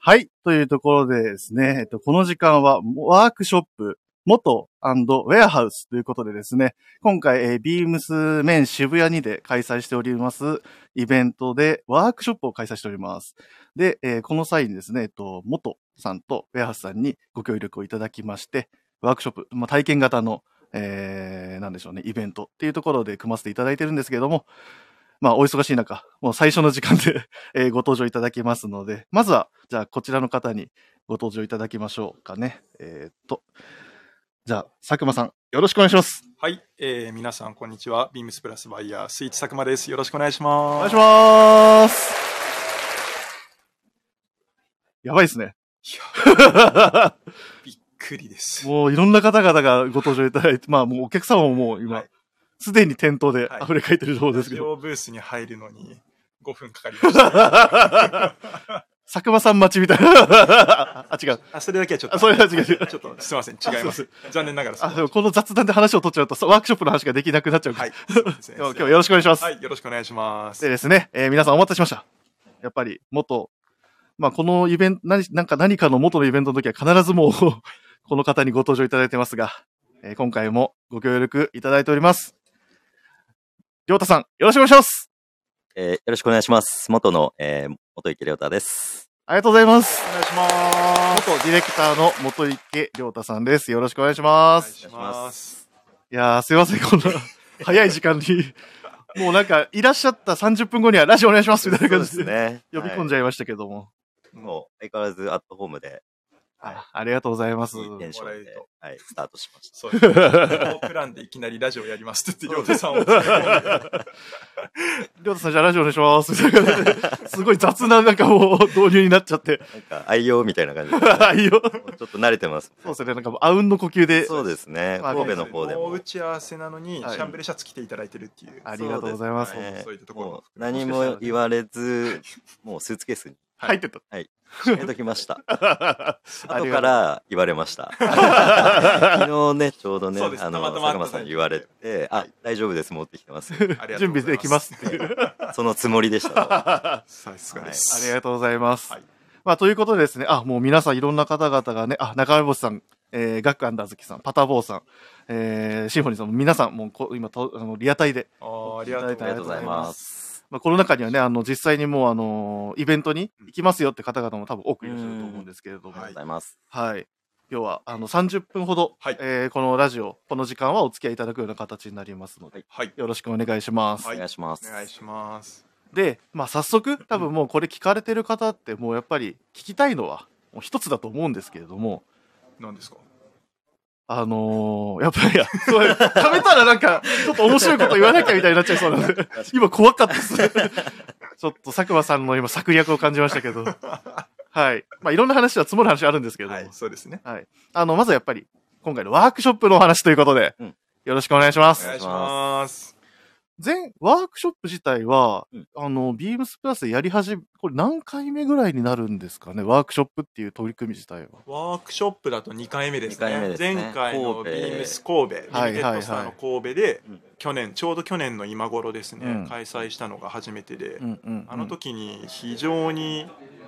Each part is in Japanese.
はい。というところでですね、えっと、この時間はワークショップ、元ウェアハウスということでですね、今回、えービームスメン渋谷にで開催しておりますイベントでワークショップを開催しております。で、えーこの際にですね、えっと、元さんとウェアハウスさんにご協力をいただきまして、ワークショップ、まあ、体験型の、えー、なんでしょうね、イベントっていうところで組ませていただいてるんですけれども、まあ、お忙しい中、もう最初の時間で、えーご登場いただきますので、まずは、じゃあ、こちらの方にご登場いただきましょうかね。えーっと、じゃあ、佐久間さん、よろしくお願いします。はい、えー、皆さんこんにちは。ビームスプラスバイヤースイーツ佐久間です。よろしくお願いします。お願いします。やばいですね。びっくりです。もういろんな方々がご登場いただいて、まあもうお客様ももう今はい、すでに店頭ではい溢れ返ってる情報でラすけど、ジオブースに入るのに5分かかりました。佐久間さん待ちみたいな。あ、違う。あ、それだけはちょっと。あそれは違うちょっと、すいません。違いますす。残念ながらあ、でもこの雑談で話を取っちゃうと、ワークショップの話ができなくなっちゃうから。はい。ね今日今日よろしくお願いします。はい、よろしくお願いします。でですね、えー皆さんお待たせしました。やっぱり、元、まあ、このイベント、何、なんか何かの元のイベントの時は必ずもう、この方にご登場いただいてますが、えー今回もご協力いただいております。りょうたさん、よろしくお願いします。えーよろしくお願いします。元の、えー元池亮太です。ありがとうございます。お願いします。元ディレクターの元池りょうたさんです。よろしくお願いしおます。願いします。いやー、すいません、こんな 早い時間に。もうなんか、いらっしゃった30分後にはラジオお願いしますみたいな感じでね。呼び込んじじゃいましたけども。もう、相変わらずアットホームで、あありがとうございます。いいテンションではい、スタートしました。そうですね。このプランでいきなりラジオやりますって言って、りょうたさんを。りょうたさん、じゃあラジオお願いします。すごい雑な、なんかもう、導入になっちゃって。なんか、愛用みたいな感じで、あいいよ。もうちょっと慣れてます。そうですね、なんかもう、あうんの呼吸で。そうですね。まあ神戸の方でももう打。ち合わせなのに、はいシャンブレシャツ着ていただいてるっていう。ありがとうございます。そうですねそういったところももう、何も言われず、もうスーツケースに入ってた。閉めときました。あ 後から言われました。昨日ね、ちょうどね、あの、佐久間さんに言われて、あ、大丈夫です、持ってきてます。準備できますっていう。そのつもりでした。あさすがです。りがとうございます。はいまあ、ということでですね、あ、もう皆さんいろんな方々がね、あ、中目星さん、えー、ガックアンダーズキさん、パターボーさん、えー、シンフォニーさん、皆さん、もうこ、今と、あの、リアタイで、あーありがとうございます。まあ、この中にはね、あの、実際にもう、あの、イベントに行きますよって方々も多分多くいらっしゃると思うんですけれども、うんありがとうございます。はい。今日は、あの、30分ほど、はいえーこのラジオ、この時間はお付き合いいただくような形になりますので、はい。よろしくお願いします。はいお願いします。お願いします。で、まあ、早速、多分もうこれ聞かれてる方って、もうやっぱり聞きたいのは、もう一つだと思うんですけれども、何ですか？あのー、やっぱり、そう、食べたらなんか、ちょっと面白いこと言わなきゃみたいになっちゃいそうなんで、今怖かったです。ちょっと佐久間さんの今策略を感じましたけど、はい。まあ、いろんな話は積もる話あるんですけれども、はい、そうですね。あの、まずやっぱり、今回のワークショップのお話ということで、うんよろしくお願いします。お願いします。前、ワークショップ自体は、うん。あの、ビームスプラスでやり始め、これ何回目ぐらいになるんですかね、ワークショップっていう取り組み自体は。ワークショップだと2回目ですね。二回目ですね。前回の神戸。ビームス神戸、リミテはいはいはいッドスターの神戸で、うん。去年、ちょうど去年の今頃ですね、うん。開催したのが初めてで、うんうんうん。あの時に非常に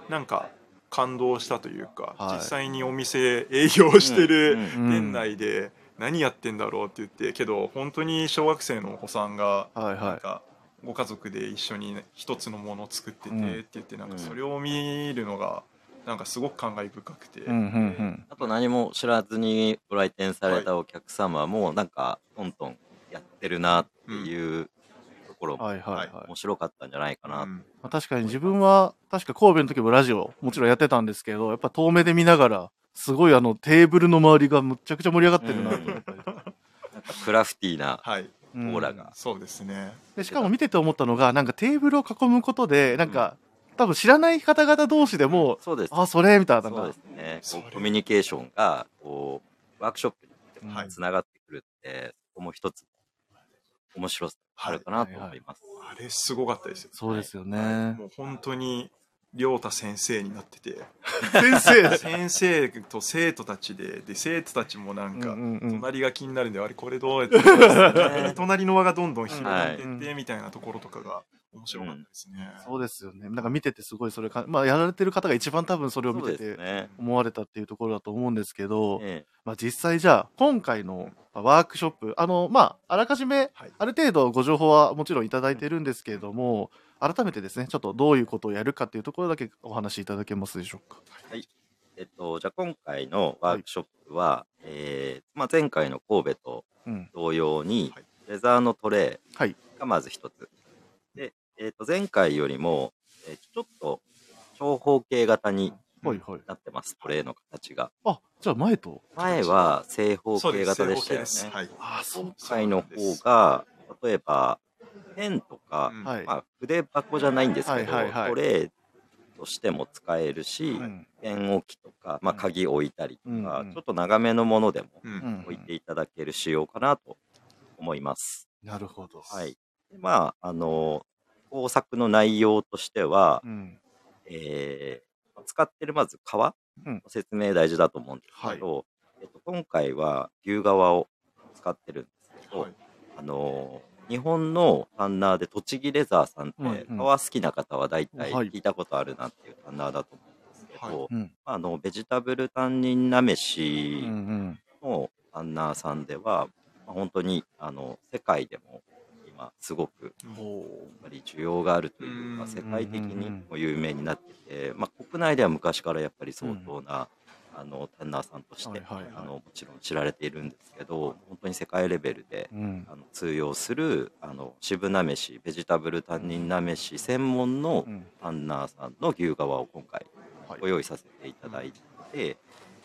なんか感動したというか、はい。実際にお店営業してるうんうん。店内で何やってんだろうって言ってけど本当に小学生のお子さんがはいはなんかご家族で一緒にね一つのものを作っててうんって言ってなんかそれを見るのがなんかすごく感慨深くて、い。うんうんうん。あと何も知らずにご来店されたお客様も、なんか、トントンやってるなっていうところもはいはいはい。面白かったんじゃないかな。うんまあ、確かに自分は、確か神戸の時もラジオ、もちろんやってたんですけど、やっぱ遠目で見ながら、すごいあのテーブルの周りがむっちゃくちゃ盛り上がってるなと思ったりなんかクラフティーなはい。うんオーラが。そうですね。でしかも見てて思ったのが、なんかテーブルを囲むことで、なんか、多分知らない方々同士でも、そうです。あ、それみたいな、なんかそうですね。コミュニケーションが、こう、ワークショップにはいつながってくるって、そこも一つ面白さあるかなと思います。あれすごかったですよそうですよね。もう本当に亮太先生になってて。先生。先生と生徒たちで。で生徒たちもなんか、うんうんうん。隣が気になるんであれこれどうやって。隣の輪がどんどん広がっていってみたいなところとかが面白かったですね。そうですよね。なんか見ててすごいそれか、まあやられてる方が一番多分それを見てて。思われたっていうところだと思うんですけど、え。まあ実際じゃあ今回のまあワークショップ、あの、まああらかじめはい。ある程度ご情報はもちろんいただいてるんですけれども、改めてですね、ちょっとどういうことをやるかっていうところだけお話しいただけますでしょうか。ええっと、じゃあ今回のワークショップは、えーまあ、前回の神戸とうん。同様にはい、レザーのトレはい。ーがまず一つ。で、えっと前回よりも、えーちょっと長方形型にはいはい。なってます、トレーの形が。あ、じゃあ前と。前は正方形型でしたよね。はいあ、そう今。回の方が、例えば、ペンとか、うんはい。まあ、筆箱じゃないんですけど、はいはいはいトレーとしても使えるし、うん。ペン置きとか、まあ、うん鍵置いたりとか、うんうんちょっと長めのものでも置いていただける仕様かなと思います。なるほど。はい。でまあ、あの、工作の内容としては、うん。えー使ってるまず革うんの説明大事だと思うんですけど、えっと、今回は牛革を使ってるんですけど、はいあの日本のタンナーで栃木レザーさんって、うんうん。革好きな方は大体はい。聞いたことあるなっていうタンナーだと思うんですけど、はうん。あのベジタブル担任なめうんうしん。のタンナーさんでは、まあ本当にあの世界でも今すごくおやっぱり需要があるというかうん。世界的にも有名になってて、まあ、国内では昔からやっぱり相当な、あのタンナーさんとして、はいはいはいあのもちろん知られているんですけど本当に世界レベルでうん。あの通用するあの渋なめしベジタブル担任なめし専門のうん。タンナーさんの牛革を今回はいご用意させていただいて、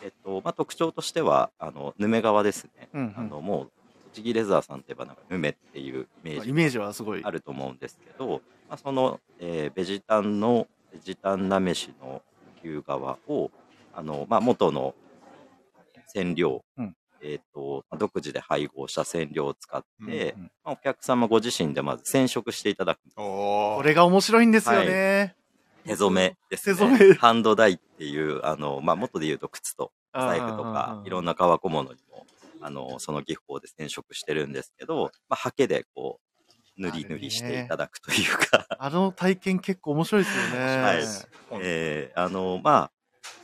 えっとまあ、特徴としてはあのヌメ革ですね、うんうんあのもう栃木レザーさんといえばなんかヌメっていうイメージイメージはすごい。あると思うんですけど、まあ、その、えーベジタンのベジタンなめしの牛革をあの、まあ、元の染料、うん。えーとまあ独自で配合した染料を使って、うんまあ、お客様ご自身でまず染色していただく。これが面白いんですよね。手染めですね。手染め。ハンドダイっていうあの、まあ、元で言うと靴と財布とかいろんな。な革小物にもあのその技法で染色してるんですけど、まあ、ハケでこう塗り塗りしていただくというか、あの体験結構面白いですよね。はい。えーあのまあ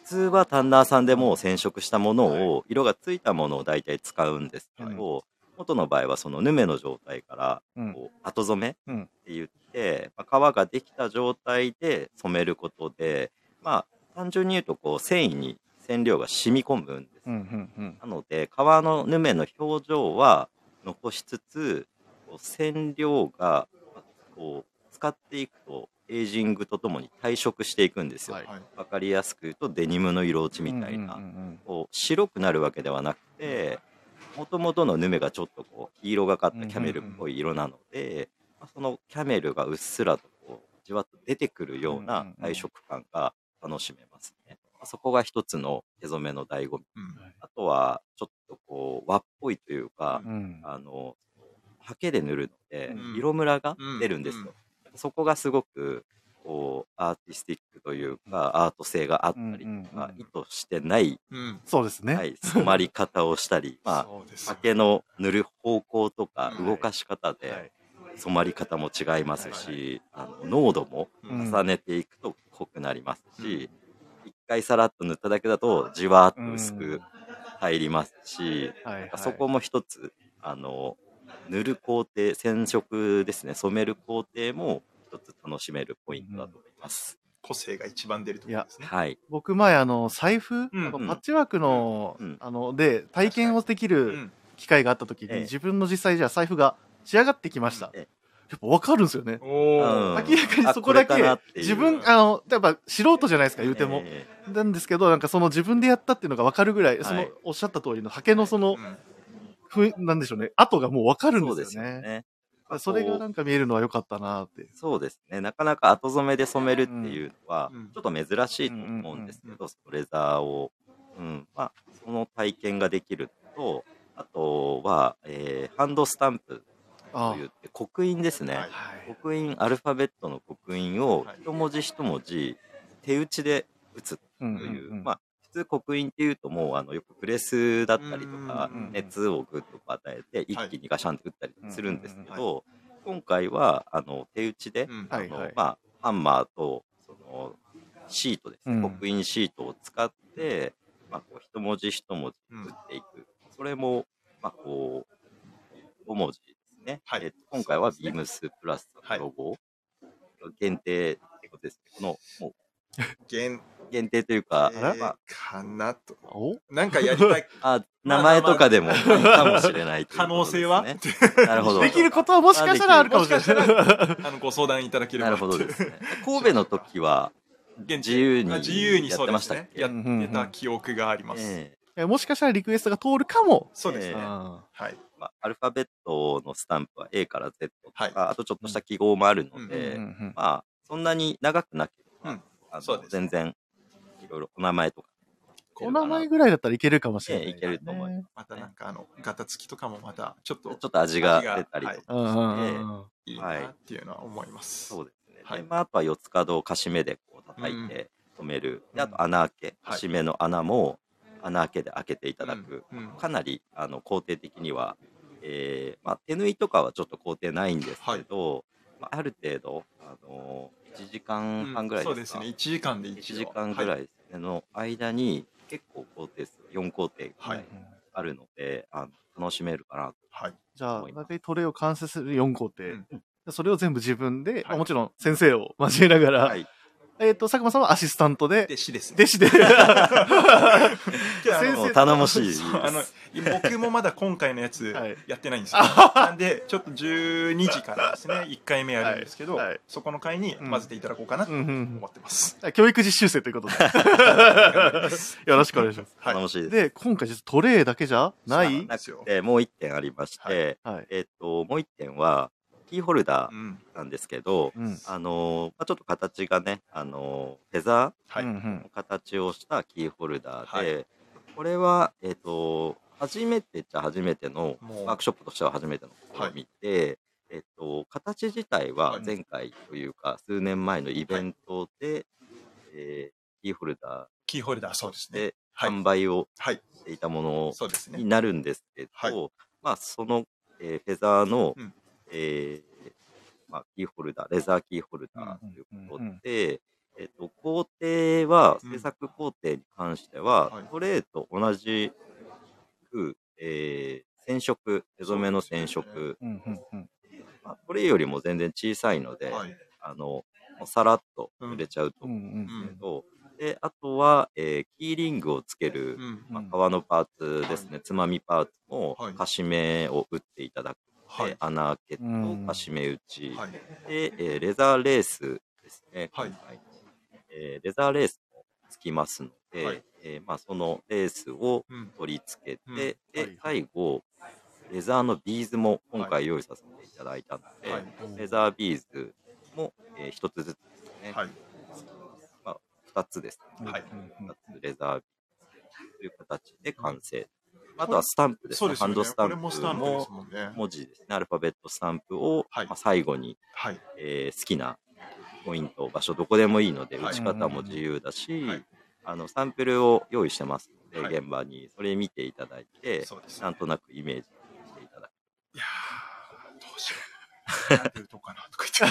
普通はタンナーさんでもう染色したものを、色がついたものを大体使うんですけど、元の場合はそのヌメの状態からうん。こう後染めってうん言って、まあ、皮ができた状態で染めることでまあ単純に言うとこう繊維に染料が染み込むんです。なので皮のヌメの表情は残しつつ染料がこう使っていくとエイジングとともに退色していくんですよ、はい。はい。わかりやすく言うとデニムの色落ちみたいな、こう白くなるわけではなくてもともとのヌメがちょっとこう黄色がかったキャメルっぽい色なので、まあそのキャメルがうっすらとこうじわっと出てくるよううんなうんうん。配色感が楽しめますね。まあそこが一つの手染めの醍醐味。うん。あとはちょっとこう和っぽいというか、うん。うん。あのハケで塗るのでうん。色ムラが出るんですよ。うんそこがすごくこうアーティスティックというか、アート性があったりとか、意図してないうん。そうですね。はい、染まり方をしたり、まあ、竹の塗る方向とかはい。動かし方はでい。染まり方も違いますし、あの濃度もうん。重ねていくと濃くなりますし、一回さらっと塗っただけだとじわーっと薄く入りますし、そこも一つあの塗る工程染色ですね。染める工程も一つ楽しめるポイントだと思います。個性が一番出るところですね。はい、僕前あの財布、うん。なん。かパッチワークの、うん。あので体験をできうるん。機会があった時に、ええ。自分の実際じゃあ財布が仕上がってきました。えやっぱ分かるんですよね。明らかにそこだけ自分あのやっぱ素人じゃないですか言うても、えなんですけどなんかその自分でやったっていうのが分かるぐらい、はい。そのおっしゃった通りのハケのそのうんふんなんでしょうね。跡がもう分かるんですよね。それがなんか見えるのは良かったなって。そうですね。なかなか後染めで染めるっていうのはうん、ちょっと珍しいと思うんですけど、そのレザーを、うん、まあ、その体験ができると、あとは、えーハンドスタンプあといって、刻印ですね。はい。はい刻印、アルファベットの刻印をはい。一文字一文字、手打ちで打つという、うん。まあ、普通刻印っていうともうあのよくプレスだったりとか熱をグッと与えて一気にガシャンと打ったりするんですけど今回はあの手打ちで、うん。あのまあ、ハンマーとそのシートですね、うん。刻印シートを使って、まあ、こう一文字一文字打っていく、それも、まあ、こう5文字ですね、はい。えっと今回はビームスプラスはい。のロゴ、限定ってことですねこのも限う。限定というか、定まあかなと。お？なんかやりたい あ、名前とかでもいいかもしれないという可能性は、ことですね。なるほど。できることはもしかしたらあるかもしれない。あのご相談いただければなるほどですね。神戸の時は、現自由にあ自由にそうってましたっ。け？やってた記憶があります。えいやもしかしたらリクエストが通るかも。そうですね。ええあはい。えまあ、アルファベットのスタンプは A から Z とか、はいあとちょっとした記号もあるのーで、うんうんまあ、そんなに長くなければ、うんあのそうです全然、いろいろお名前とか。お名前ぐらいだったらいけるかもしれない、ええいけると思いままたなんかあの、ガタつきとかもまたちょっとちょっと味が出たりとかす。うんうんうんうんいいなっていうのは思います。そうですね。はいでまあ、あとは四つ角をカシメでこう叩いて止める。であと穴開け、はいカシメの穴も穴開けで開けていただく。うんうんかなりあの工程的には、えーまあ、手縫いとかはちょっと工程ないんですけど、まあ、ある程度、あの1時間半ぐらいでか、そうですすね。1時間で1一時間ぐらいですね。の間に結構工程数4工程ぐらいあるので、あの楽しめるかなとはい。じゃあ大体トレイを完成する4工程。うん。それを全部自分で、はい。まあもちろん先生を交えながら、はい、えっ、と、佐久間さんはアシスタントで、弟子ですね。弟子で。先生頼もしいあの僕もまだ今回のやつはいやってないんですよ。なんで、ちょっと12時からですね、1回目やるんですけど、はいはいそこの回に混ぜていただこうかなとうんうん思ってます。教育実習生ということで。よろしくお願いします。はい楽しいです。で、今回実はトレイだけじゃない？ですよ。でもう1点ありまして、はい。えっともう1点はキーホルダーうん。なんですけど、うん。あのーまあ、ちょっと形がね、あのーフェザーの形をしたキーホルダーで、はこれは、えっ、と、初めてっちゃ初めての、ワークショップとしては初めての試みで、えっ、と、形自体ははい前回というか、数年前のイベントで、えーキーホルダキーホルダー、そうですね。販売をはい。していたものそうですね。になるんですけど、はいまあ、その、えーフェザーの、うんえーまあ、キーホルダー、レザーキーホルダーということで、えっと、工程は、うん制作工程に関しては、はい。トレーと同じく、えー染色、手染めの染色、まあ、トレーよりも全然小さいので、はい。あの、さらっと売れちゃうと。思うんですんけど、で、あとは、えーキーリングをつける、うん。まあ、革のパーツですね、つまみパーツもはい、カシメを打っていただくはい。穴開けとうんカシメ打ち、はい。で、えーレザーレースですね。はいえーレザーレースもつきますので、はいえーまあ、そのレースをうん。取り付けて、うんで、はい最後、レザーのビーズも今回用意させていただいたので、はい。レザービーズも、えー一つずつですね、はい。まあ、二つですね。はいうん二つレザービーズという形で完成。あとはスタンプですね。すよね。ハンドスタンプも。文字ですね。アルファベットスタンプを、はいまあ、最後にはい。えー好きなポイント、場所どこでもいいので、はい打ち方も自由だし、はいあのサンプルを用意してますので、はい現場にそれ見ていただいて。なんとなくイメージしていただく。いやー、どうしよう。なんてとこかなとか言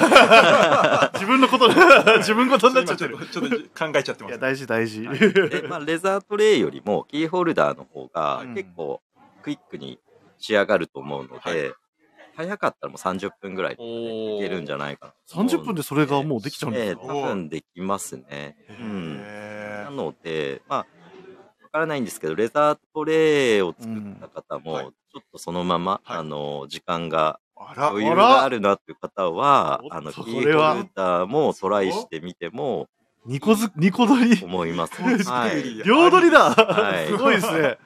って。自分のこと、自分ことになっちゃってる。今ちょっと考えちゃっていや、ます。大事大事。で、まあ、レザートレイよりもキーホルダーの方がうん結構クイックに仕上がると思うので、はい早かったらもう30分ぐらいでおいけるんじゃないかなと思うの30分でそれがもうできちゃうんですか？ええ多分できますね。うん。なので、まあ、わからないんですけど、レザートレイを作った方も、ちょっとそのまま、はいあの、時間があら、余裕があるなっていう方はあの、キこーれはホルダーもトライしてみてもニコず、ニコ取り？思います。はい。り両取りだ、はいすごいですね。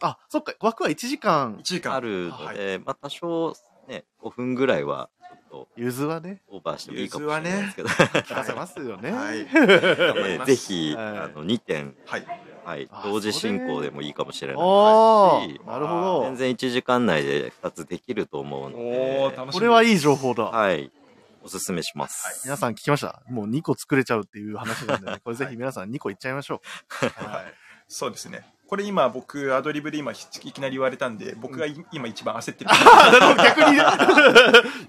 あ、そっか、枠は1時間1。時間あるのはいで、まあ、多少ね、5分ぐらいは、ちょっとゆずはね、オーバーしてもいいかもしれないですけど、聞かせますよね。はい。ぜひ、はいあの、2点、はい。はいあ、同時進行でもいいかもしれないあし、あ、なるほど。全然1時間内で2つできると思うのおでー、、楽しみ。これはいい情報だ。はい。おすすめします。皆さん聞きました？もう2個作れちゃうっていう話なんでね、これぜひ皆さん2個いっちゃいましょう。はい。そうですね。これ今僕アドリブで今ひいきなり言われたんで、僕がい今一番焦ってる。逆に、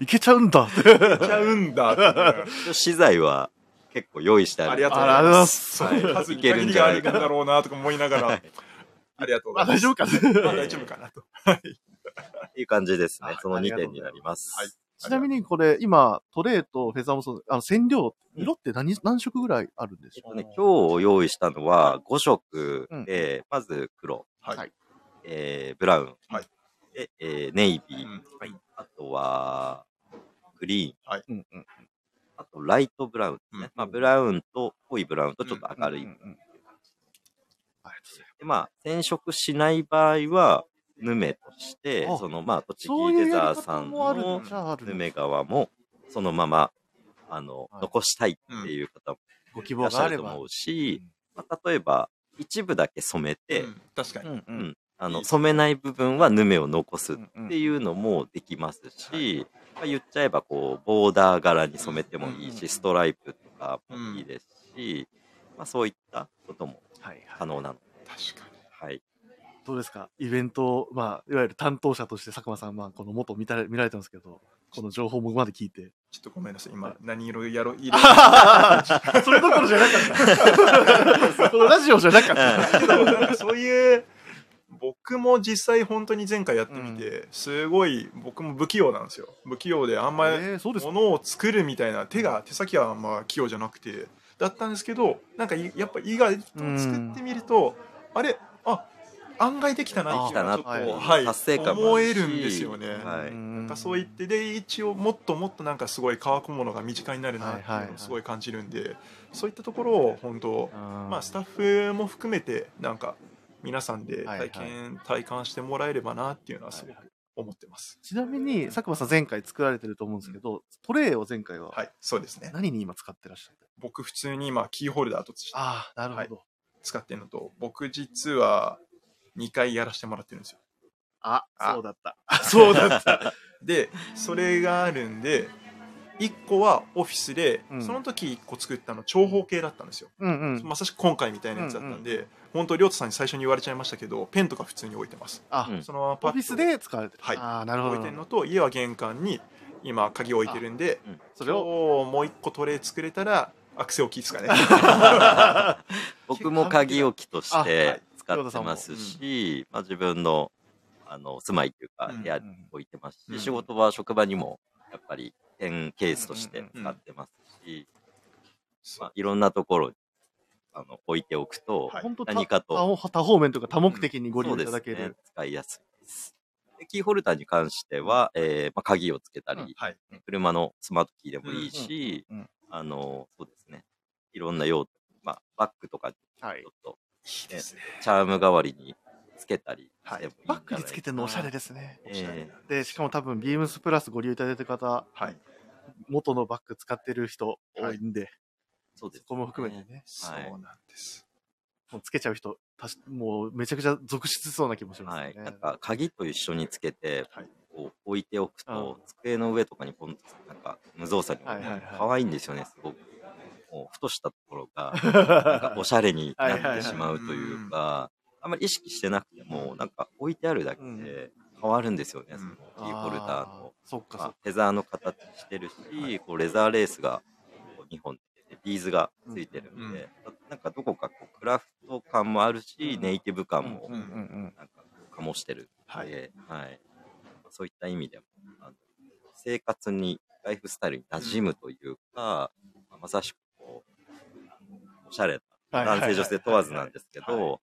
いけちゃうんだ。いっちゃうんだ資材は結構用意してある。ありがとうございます。ありがとうござい数に限りがあるんだろうなとか思いながら、ありがとうごあ、ざいます。大丈夫かまあ大丈夫かなと。っていう感じですね。あ。その2ありがとう点になります。はい。ちなみにこれ、今、トレーとフェザーもそう、あの、染料、色って何、何色ぐらいあるんでしょう？えっとね、今日用意したのは5色。で、まず黒、はい。はい。えーブラウン、はい。で、えーネイビー、うん。あとはグリーン、うんうん。あとライトブラウンですね。うんまあ、ブラウンと濃いブラウンとちょっと明るい。うで、まあ、染色しない場合は、ヌメとしてあ、その、まあ、栃木レザーさんのヌメ革も、そのまま、あの、はい残したいっていう方もご希いらっし望があれば。ゃると思うし、まあ、例えば、一部だけ染めて、うん確かに。うんううんん。あの、染めない部分はヌメを残すっうんうんていうのもできますし、まあ、言っちゃえばこう、ボーダー柄に染めてもいいうんうんうんし、ストライプとかもいいですし、まあそういったこともはいはい。可能なので、確かに。はい。どうですか？イベント、まあ、いわゆる担当者として佐久間さん、まあ、この元見た見られてますけど、この情報もまで聞いて。ちょっとごめんなさい。今、何色やろう、色 それどころじゃなかった。このラジオじゃなかった。そういう、僕も実際本当に前回やってみて、すごい僕も不器用なんですよ。不器用であんまりえー、そうですか？物を作るみたいな手が手先はあんま器用じゃなくて。だったんですけどなんかいやっぱ意外と作ってみるとあれ？あ案外できたなっていうのはちょっとあはいはい達成感思えるんですよね。はい。ななんかそう言ってで一応もっともっとなんかすごい乾くものが身近になるなっていうのをすごい感じるんでそういったところを本当まあスタッフも含めてなんか皆さんで体験、体感してもらえればなっていうのはすごく思ってます。ちなみに、佐久間さん前回作られてると思うんですけど、トレイを前回ははい、そうですね。何に今使ってらっしゃって僕普通に今キーホルダーとしてああ、なるほど。使ってるのと僕実は2回やらせてもらってるんですよ。あ、あそうだった。そうだった。でそれがあるんで1個はオフィスで、うん。その時1個作ったの長方形だったんですよ。うんうん。まさしく今回みたいなやつだったんで、本当、りょうとさんに最初に言われちゃいましたけど、ペンとか普通に置いてます。あ、うん。そのままパッと。オフィスで使われてる。はい。ああ、なるほど。置いてるのと、家は玄関に今、鍵置いてるんで、それを、もう1個トレイ作れたら、アクセ大きいですかね。僕も鍵置きとしてい。使ってますし、まあ、自分のあの住まいというかうん部屋に置いてますし、うん。仕事は職場にもやっぱりペンケースとして使ってますし、まあ、いろんなところにあの置いておくと、はい本当何かと多方面というか多目的にご利用いただける。、使いやすいです。でキーホルダーに関しては、えーまあ、鍵をつけたり、うんはい。車のスマートキーでもいいし、うんうんうんあの、そうですね。いろんな用途、まあ、バッグとかちょっと、いいですね。チャーム代わりにつけたりはい。バッグにつけてるのおしゃれですね。ええ。で、しかも多分、ビームスプラスご利用いただいた方、はい。元のバッグ使ってる人多いんで、そうです、そこも含めてね、そうなんです。もうつけちゃう人、たしもうめちゃくちゃ続出しそうな気もしますはい。なんか、鍵と一緒につけて、はい。こう置いておくと、う机の上とかにポンと、なんか、無造作にはいはいはい。可愛いんですよね、すごく。もう、ふとしたところが、なんか、おしゃれにはいはいはいなってしまうというか、あんまり意識してなくても、なんか、置いてあるだけうん。で変わるんですよね、うん。そのキーホルダーの。あそっまあ、フェザーの形してるし、こうレザーレースが2本でビーズがついてるんで、なんかどこかこうクラフト感もあるし、うん。ネイティブ感もうんうんうん。なんか醸してるはい。んで、はい。そういった意味でもあの生活にライフスタイルに馴染むというか、まあまさしくこうおしゃれなはいはいはい男性女性問わずなんですけはい。ど、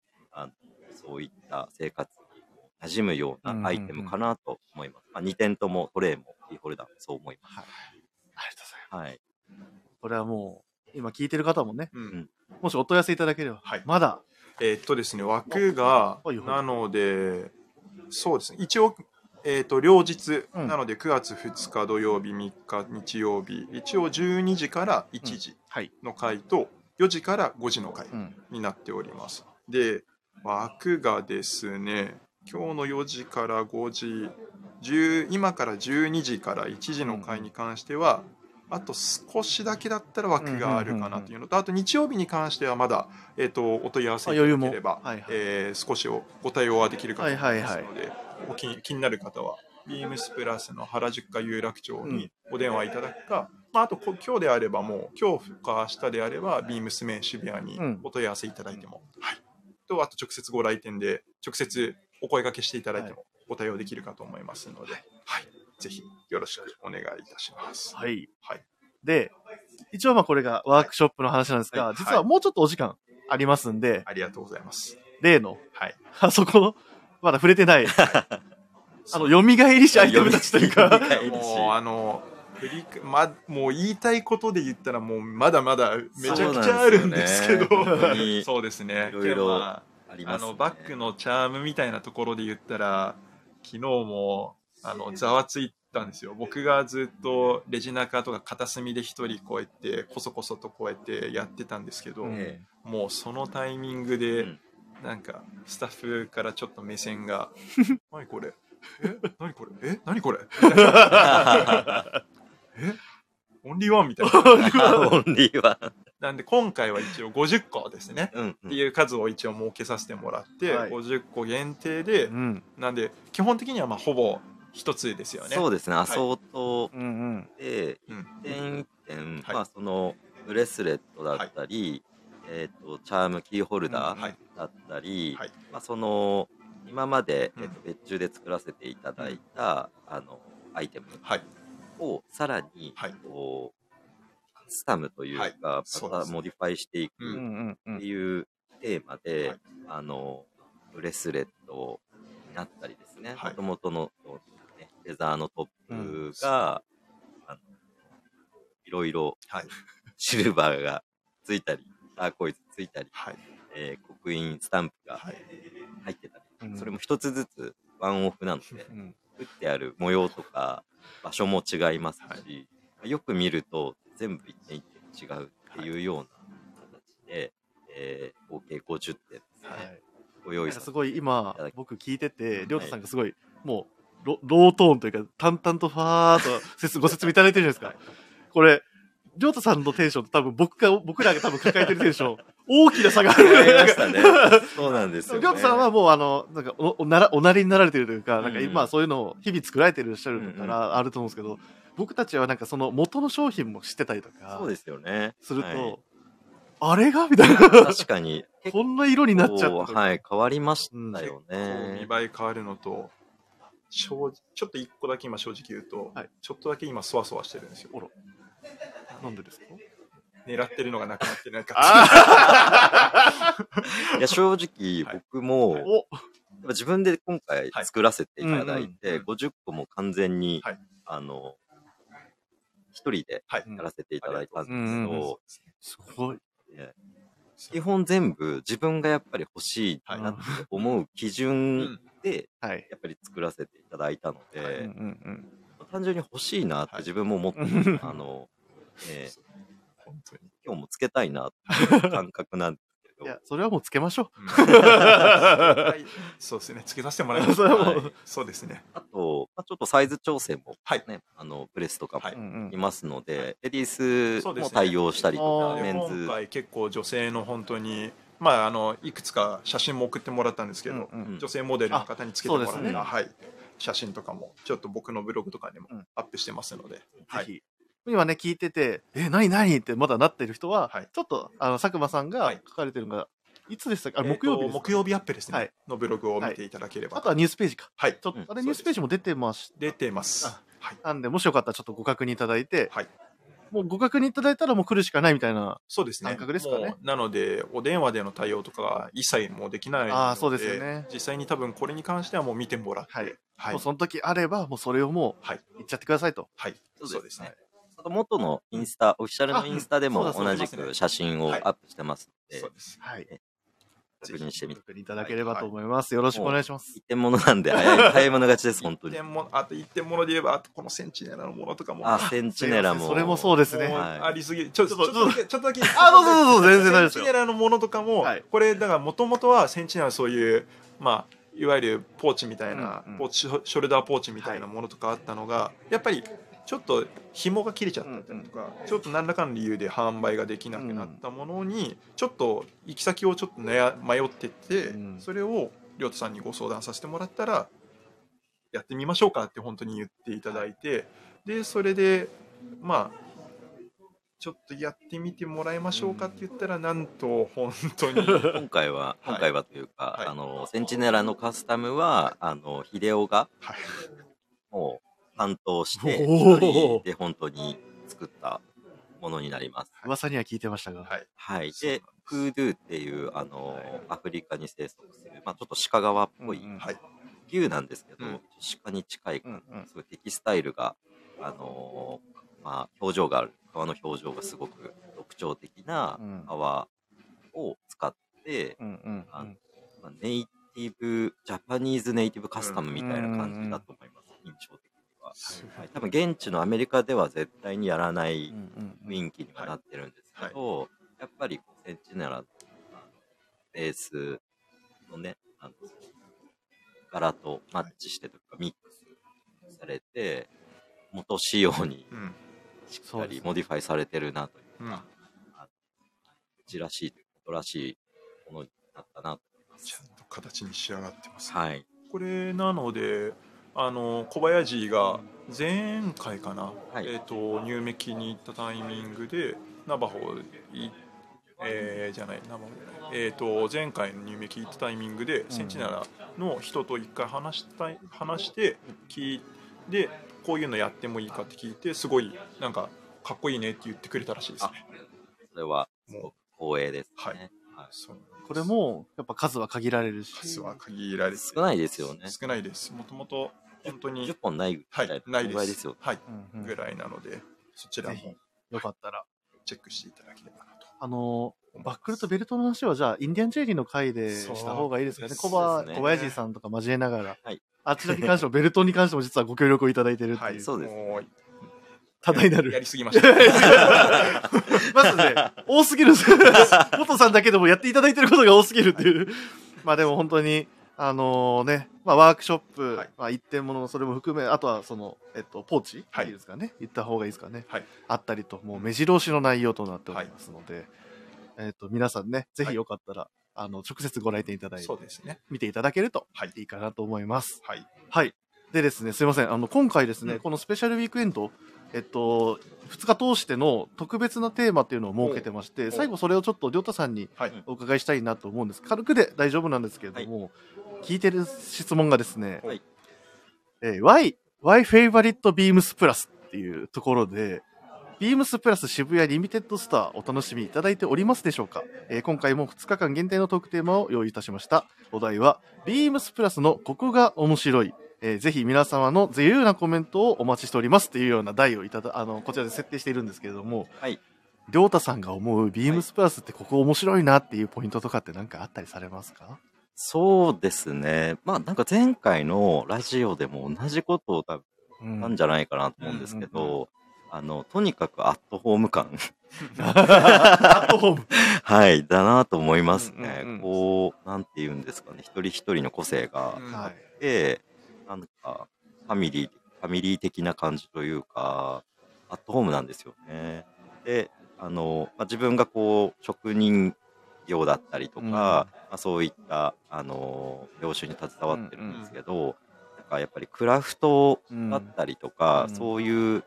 そういった生活に馴染むようなアイテムかなと思います。まあ、2点ともトレイもキーホルダーもそう思います。はいありがとうございます。はい。これはもう、今聞いてる方もね、うんもしお問い合わせいただければ、はいまだ、えーっとですね、枠がはいはい、なので、そうですね、一応、えーっと、両日、うんなので9月2日土曜日、3日日曜日、一応12時から1時はい。の回と、4時から5時の回うん。になっております。で、枠がですね、今日の4時から5時、10今から12時から1時の回に関しては、あと少しだけだったら枠があるかなというのと、あと日曜日に関してはまだ、えっ、と、お問い合わせいただければ、はいはい、えー、少しご対応はできるかと思いますので、お気気になる方は、ビームスプラスの原宿か有楽町にお電話いただくか、まあ、あと今日であればもう今日か明日であればビームスメン渋谷にお問い合わせいただいても、うん、はい、とあと直接ご来店で直接お声掛けしていただいてもご対応できるかと思いますので、はい、はい、ぜひよろしくお願いいたします。はい。はい、で、一応まあこれがワークショップの話なんですが、はい、実はもうちょっとお時間ありますんで、ありがとうございます。例の、はい、あ そこの、まだ触れてない、あの、蘇りしアイテムたちというか、もうあの、ま、もう言いたいことで言ったらもうまだまだめちゃくちゃあるんですけど、そうですね。いろいろあります、ね、あの、バックのチャームみたいなところで言ったら、昨日も、あの、ざわついたんですよ。僕がずっとレジナカとか片隅で一人こうやってこそこそとこうやってやってたんですけど、もうそのタイミングで、なんかスタッフからちょっと目線が「何これ？え？何これ？え？何これ？え？オンリーワンみたいな。オンリーワン。なんで今回は一応50個ですね、うんうん、っていう数を一応設けさせてもらって、はい、50個限定で、うん、なんで基本的にはまあほぼ一つですよね。そうですね、アソートで、一点一点、まあそのブレスレットだったり、はい、えっ、ー、と、チャームキーホルダーだったり、はい、まあその、今まで、えっと、別注で作らせていただいた、あの、アイテムをさらに、こう、カスタムというか、またモディファイしていくっていうテーマで、あの、ブレスレットになったりですね、もともとの、ね、レザーのトップが、あのいろい。ろ、シルバーがついたり、ターコイズついたり、はい、えー、刻印スタンプが入ってたり、それも一つずつワンオフなので、打ってある模様とか場所も違いますし、はい、よく見ると全部一点一点違うっていうような形で、はい、えー、合計50点ですね、はい、ご用意す。ごい今僕聞いてて亮太さんがすごい、もうロロートーンというか淡々とファーっとご説明いただいてるじゃないですか。これ、りょうたさんのテンションと多分僕が、僕らが多分抱えてるテンション、大きな差がある。ましたね。そうなんですよ、ね。りょうたさんはもうあの、なんかお、おなら、おなりになられてるというか、なんか今そういうのを日々作られてるっしゃるからあると思うんですけど、僕たちはなんかその元の商品も知ってたりとか、そうですよね。すると、はい、あれが？みたいな。確かに。こんな色になっちゃった。はい、変わりましたよね。見栄え変わるのと、正ちょっと一個だけ今正直言うと、はい、ちょっとだけ今そわそわしてるんですよ。なんでですか？狙ってるのがなくなってなんか。いや正直僕も、はい、自分で今回作らせていただいて、はいうん、50個も完全に、はい、あの一人でやらせていただいたんですけど、すごい、基本全部自分がやっぱり欲しいなって思う基準で、やっぱり作らせていただいたので、単純に欲しいなって自分も思って、あの、えー、本当に今日もつけたいなっていう感覚なんですけど。いや、それはもうつけましょう。そうですね。つけさせてもらいます。はい、そうですね。あと、まあ、ちょっとサイズ調整もね、はい、あの、プレスとかもいますので、はい、レディースも対応したりとか、ね、メンズ。今回結構女性の本当に、まあ、あの、いくつか写真も送ってもらったんですけど、うんうん、女性モデルの方につけてもらった、ね、はい。写真とかも、ちょっと僕のブログとかにもアップしてますので、はい。今ね、聞いてて、え、何何ってまだなってる人は、はい、ちょっと、あの、佐久間さんが書かれてるのが、いつでしたっけ？あ、木曜日木曜日アップですね。はい、のブログを見ていただければ。あとはニュースページか。はい。ちょっと、あれニュースページも出てます。出てます。はい。なんで、もしよかったらちょっとご確認いただいて、はい。もうご確認いただいたらもう来るしかないみたいなそうですね。感覚ですかね？なので、お電話での対応とかは一切もうできないので、あそうですよね。実際に多分これに関してはもう見てもらって、はい。はい、もうその時あれば、もうそれをもう、はい。言っちゃってくださいと。はい。そうですね。元のインスタ、オフィシャルのインスタでも同じく写真をアップしてますので、そうです。はい。確認してみて。確認いただければと思います。よろしくお願いします。一点物なんで、早い、早い者勝ちです、本当に。一点物、あと一点物で言えば、あとこのセンチネラのものとかも。あ、センチネラも。それもそうですね。ありすぎ。ちょっと、ちょっとだけ、ちょっとだけ。あ、どうぞどうぞ、全然大丈夫センチネラのものとかも、これ、だからもともとはセンチネラそういう、まあ、いわゆるポーチみたいな、ポーチ、ショルダーポーチみたいなものとかあったのが、やっぱり、ちょっと紐が切れちゃったりとか、ちょっと何らかの理由で販売ができなくなったものにちょっと行き先をちょっと迷ってて、それを亮太さんにご相談させてもらったらやってみましょうかって本当に言っていただいてでそれでまあちょっとやってみてもらいましょうかって言ったら、なんと本当に 今回は今回はというか、はい、あのセンチネラのカスタムはあの秀夫が、はい、もう担当して一人で本当に作ったものになります。噂には聞いてましたが。はい。はい、で、フードゥっていうあの、アフリカに生息する、まあ、ちょっと鹿川っぽい、うんうん、牛なんですけど、うん、鹿に近い、うんうん、すごいテキスタイルがあのまあ、表情がある。革の表情がすごく特徴的な革を使って、ネイティブジャパニーズネイティブカスタムみたいな感じだと思います、印象的には、はい、多分現地のアメリカでは絶対にやらない雰囲気にはなってるんですけど、やっぱりセンチネラのベースのねあの柄とマッチしてとかミックスされて MOTO 仕様にしっかりモディファイされてるなというか、うちらしいということらしいものになったなと思います。ちゃんと形に仕上がってます、ね、はい。これなので、あの小林が前回かな、はい、えっ、ー、と入メキに行ったタイミングでナバホいえー、じゃないナバホえっ、ー、と前回の入メキ行ったタイミングで、センチナラの人と一回話したい話して聞いてこういうのやってもいいかって聞いてすごいなんかかっこいいねって言ってくれたらしいですね。それはもう光栄です、ね、はい、はい、これもやっぱ数は限られるし。数は限られる少ないですよね。少ないです。もともと本当に。10本ないぐらい、はい、ないです。よ。はい、うんうん、ぐらいなのでそちらも。よかったら。チェックしていただければなと。あのバックルとベルトの話はじゃあインディアンジェリーの回でした方がいいですかね。小林さんとか交えながら、はい、あちらに関しても、ベルトに関しても実はご協力をいただいてるっていう。はい、そうです。多大なる。やりすぎました。まずね、多すぎる。んです。元さんだけでもやっていただいてることが多すぎるっていう。まあでも本当に、あのー、ね、まあワークショップ、はい、まあ一点物のそれも含め、あとはその、えっと、ポーチ、はい、いいですかね？行った方がいいですかね？はい、あったりと、もう目白押しの内容となっておりますので、はい、えっと、皆さんね、ぜひよかったら、あの、直接ご来店いただいて、そうですね。見ていただけると、はい。いいかなと思います。はい。はい。でですね、すいません。あの、今回ですね、うん、このスペシャルウィークエンド、えっと、2日通しての特別なテーマっていうのを設けてまして、最後それをちょっと、りょうたさんにお伺いしたいなと思うんです。軽くで大丈夫なんですけれども、はい、聞いてる質問がですね、はい、えー、Why, Why Favorite Beams Plus っていうところで、ビームスプラス渋谷リミテッドスターお楽しみいただいておりますでしょうか、えー、今回も2日間限定のトークテーマを用意いたしました。お題は、ビームスプラスのここが面白い。えー、ぜひ皆様の自由なコメントをお待ちしておりますというような題をいただ、あの、こちらで設定しているんですけれども、はい。りょうたさんが思うビームスプラスってここ面白いなっていうポイントとかって何かあったりされますか？そうですね。まあなんか前回のラジオでも同じことを多分、なんじゃないかなと思うんですけど、あの、とにかくアットホーム感。アットホーム。はい、だなと思いますね。うんうんうん、こう、なんて言うんですかね、一人一人の個性が。あって、うん、なんか、ファミリー、ファミリー的な感じというか、アットホームなんですよね。で、あの、まあ、自分がこう、職人業だったりとか、うん、まあ、そういった、あの、業種に携わってるんですけど、うんうん、なんかやっぱりクラフトだったりとか、うん、そういう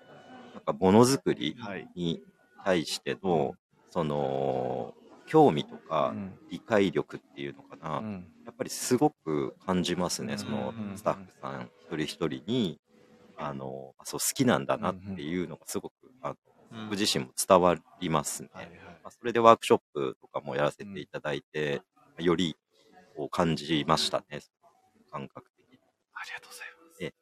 なんかものづくりに対しての、その興味とか理解力っていうのかな、やっぱりすごく感じますね、そのスタッフさん一人一人にあのそう好きなんだなっていうのがすごくあの僕自身も伝わりますね、まあ、それでワークショップとかもやらせていただいて、よりこう感じましたね感覚的にありがとうございますえ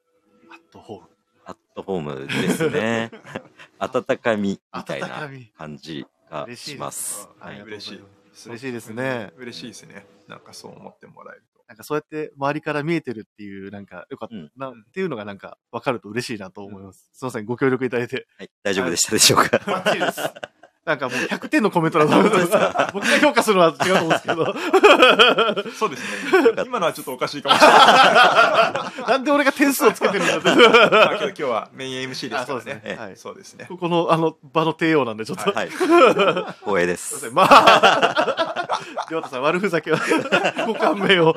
アットホームアットホームですね。温かみみたいな感じがします。はい、嬉しい。嬉しいですね。嬉しいですね。なんかそう思ってもらえると。なんかそうやって周りから見えてるっていう、なんかよかった、うん、なっていうのがなんか分かると嬉しいなと思います。うん、すみません、ご協力いただいて。はい、大丈夫でしたでしょうか？バッチリです。なんかもう100点のコメントだと思うんです 僕が評価するのは違うと思うんですけど。そうですね。今のはちょっとおかしいかもしれない。なんで俺が点数をつけてるんだって。まあ、今日はメイン MC ですからね。ねはい。そうですね。ここの、あの、場の帝王なんで、ちょっと。はい。光栄です。まあ、りょうたさん、悪ふざけは、ご勘弁を。っ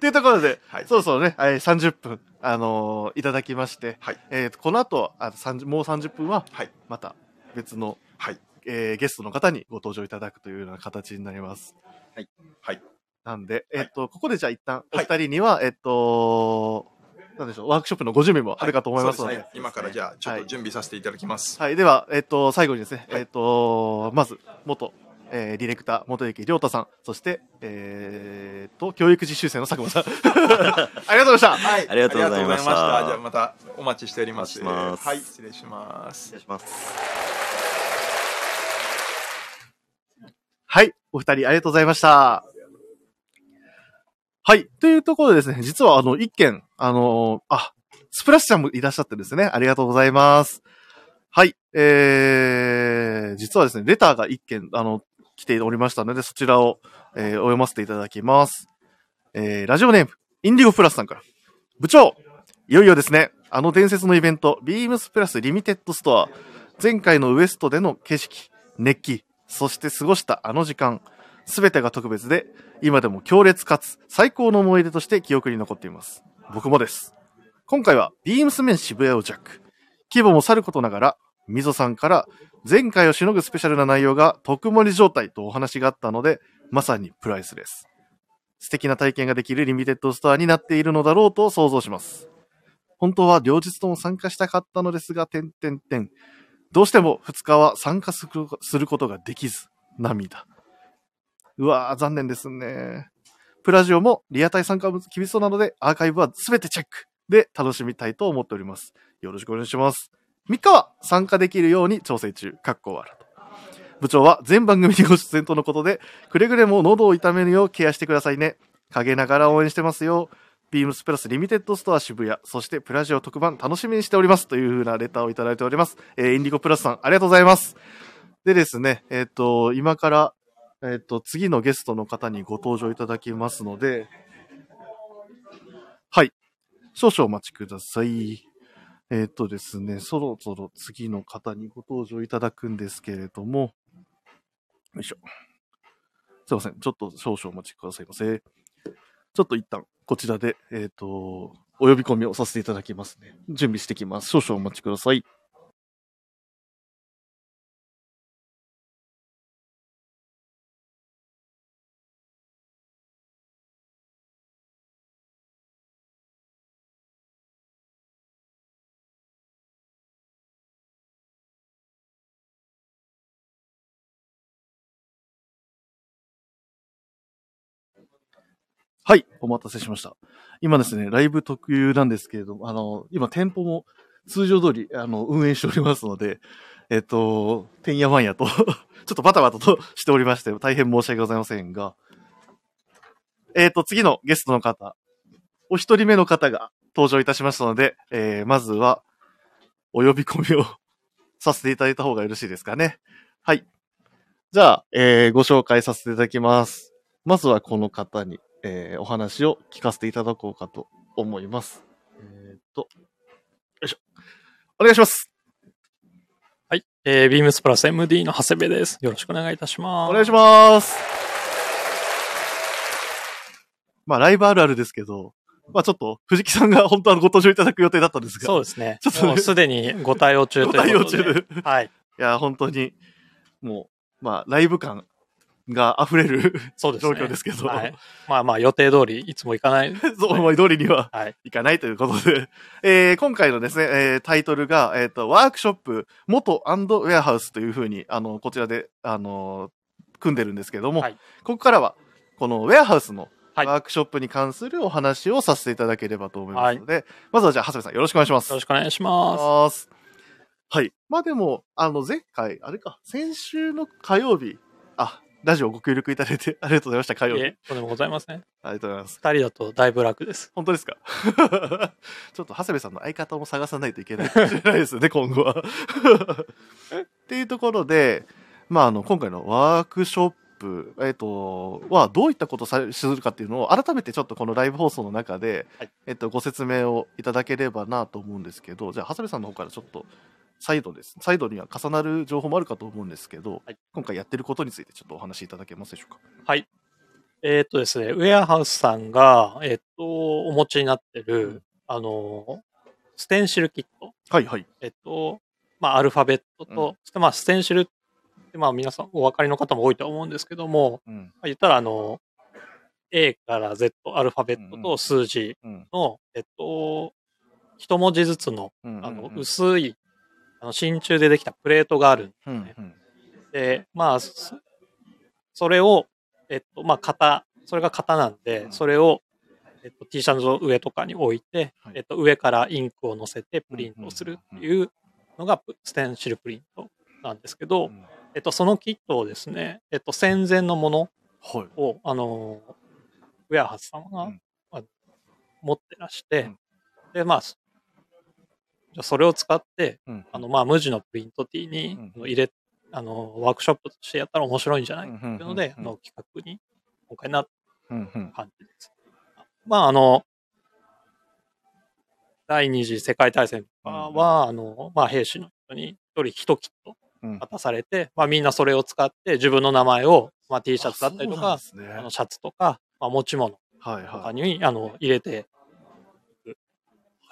ていうところで、はい、そろそろね、30分、あのー、いただきまして、はい、えー、この後、あもう30分は、また別の、はいえー、ゲストの方にご登場いただくというような形になります。はい。はい。なんで、えっ、と、ここでじゃあ一旦、お二人には、えっと、なんでしょう、ワークショップのご準備もあるかと思いますので。はい、今からじゃあ、ちょっと準備させていただきます。はい、では、えっと、最後にですね、えっと、まず、元、えー、ディレクター、元幸亮太さん、そして、えー、と、教育実習生の佐久間さん。ありがとうございました。はい。ありがとうございました。じゃあまたお待ちしております。はい、失礼します。失礼します。はい、お二人ありがとうございました。はい。というところでですね、実はあの、一件、あのー、あ、スプラッシュちゃんもいらっしゃってですね、ありがとうございます。はい。えー、実はですね、レターが一件、あの、来ておりましたので、そちらを、えー、お読ませていただきます。えー、ラジオネーム、インディゴプラスさんから。部長いよいよですね、あの伝説のイベント、ビームスプラスリミテッドストア、前回のウエストでの景色、熱気、そして過ごしたあの時間、すべてが特別で、今でも強烈かつ最高の思い出として記憶に残っています。僕もです。今回はビームスメン渋谷をジャック。規模もさることながら、みぞさんから前回をしのぐスペシャルな内容が特盛り状態とお話があったので、まさにプライスです。素敵な体験ができるリミテッドストアになっているのだろうと想像します。本当は両日とも参加したかったのですが、点々点。どうしても2日は参加することができず、涙。うわぁ、残念ですね。プラジオもリアタイ参加は厳しそうなので、アーカイブは全てチェックで楽しみたいと思っております。よろしくお願いします。3日は参加できるように調整中、かっこ汗と。部長は全番組にご出演とのことで、くれぐれも喉を痛めるようケアしてくださいね。陰ながら応援してますよ。ビームスプラスリミテッドストア渋谷、そしてプラジオ特番楽しみにしております。という風なレターをいただいております。えー、インディゴプラスさん、ありがとうございます。でですね、えっ、ー、と、今から、えっ、ー、と、次のゲストの方にご登場いただきますので、はい。少々お待ちください。えっ、ー、とですね、そろそろ次の方にご登場いただくんですけれども、よいしょ。すいません。ちょっと少々お待ちくださいませ。ちょっと一旦こちらで、えっ、ー、と、お呼び込みをさせていただきますね。準備してきます。少々お待ちください。はい、お待たせしました。今ですね、ライブ特有なんですけれども、あの、今店舗も通常通り、あの、運営しておりますので、えっと、てんやわんやと ちょっとバタバタと しておりまして、大変申し訳ございませんが、えっと、次のゲストの方、お一人目の方が登場いたしましたので、えー、まずは、お呼び込みを させていただいた方がよろしいですかね。はい。じゃあ、えー、ご紹介させていただきます。まずはこの方にえー、お話を聞かせていただこうかと思います。えー、っと、よいしょ。お願いします。はい。えー、ビームスプラス MD の長谷部です。よろしくお願いいたします。お願いします。まあ、ライブあるあるですけど、まあちょっと、藤木さんが 本当はご登場いただく予定だったんですが。そうですね。ちょっと、もうすでにご対応中ということで。ご対応中。はい。いや、本当に、もう、まあ、ライブ感が溢れる そうです、ね、状況ですけど。はい、まあまあ予定通りいつも行かない。そう、思い通りには行かないということで。はい、えー、今回のですね、えー、タイトルが、えっ、ー、と、ワークショップ、元ウェアハウスというふうに、あの、こちらで、あの、組んでるんですけども、はい、ここからは、このウェアハウスのワークショップに関するお話をさせていただければと思いますので、はい、まずはじゃあ、長谷部さんよろしくお願いします。よろしくお願いします。はい。まあでも、あの、前回、あれか、先週の火曜日、あ、ラジオご協力いただいて ありがとうございました、火曜日。とんでもございません。ありがとうございます。二人だとだいぶ楽です。本当ですか？ちょっと長谷部さんの相方も探さないといけないかもしれないですね、今後は。っていうところで、まあ、あの、今回のワークショップ、えっ、ー、と、はどういったことをさするかっていうのを改めてちょっとこのライブ放送の中で、はい、えっ、と、ご説明をいただければなと思うんですけど、じゃあ、長谷部さんの方からちょっと、サイドです。サイドには重なる情報もあるかと思うんですけど、はい、今回やってることについてちょっとお話しいただけますでしょうか？はい。えっ、とですね、ウェアハウスさんが、えっ、と、お持ちになってる、うん、あの、ステンシルキット。はいはい。えっと、まあ、アルファベットと、うん、まあ、ステンシルって、まあ、皆さんお分かりの方も多いと思うんですけども、うん、まあ、言ったら、あの、A から Z アルファベットと数字の、えっと、一文字ずつの、あの、薄い、あの、真鍮でできたプレートがあるんですね。うんうん、で、まあ、それを、えっと、まあ、型、それが型なんで、それを、えっと、T シャツの上とかに置いて、はい、えっと、上からインクを乗せてプリントをするっていうのがステンシルプリントなんですけど、うん、えっと、そのキットをですね、えっと、戦前のものを、はい、あの、ウェアハス様が、うん、まあ、持ってらして、うん、で、まあ、じゃそれを使って、あの、まあ、無地のプリント T に入れ、あの、ワークショップとしてやったら面白いんじゃない？かっていうので、あの、企画に今回なった感じです。まあ、あの、第二次世界大戦とかは、あの、まあ、兵士の人に一人一キット渡されて、まあ、みんなそれを使って自分の名前を、まあ、T シャツだったりとか、あ、ね、のシャツとか、まあ、持ち物とかに、はいはい、あの入れてへ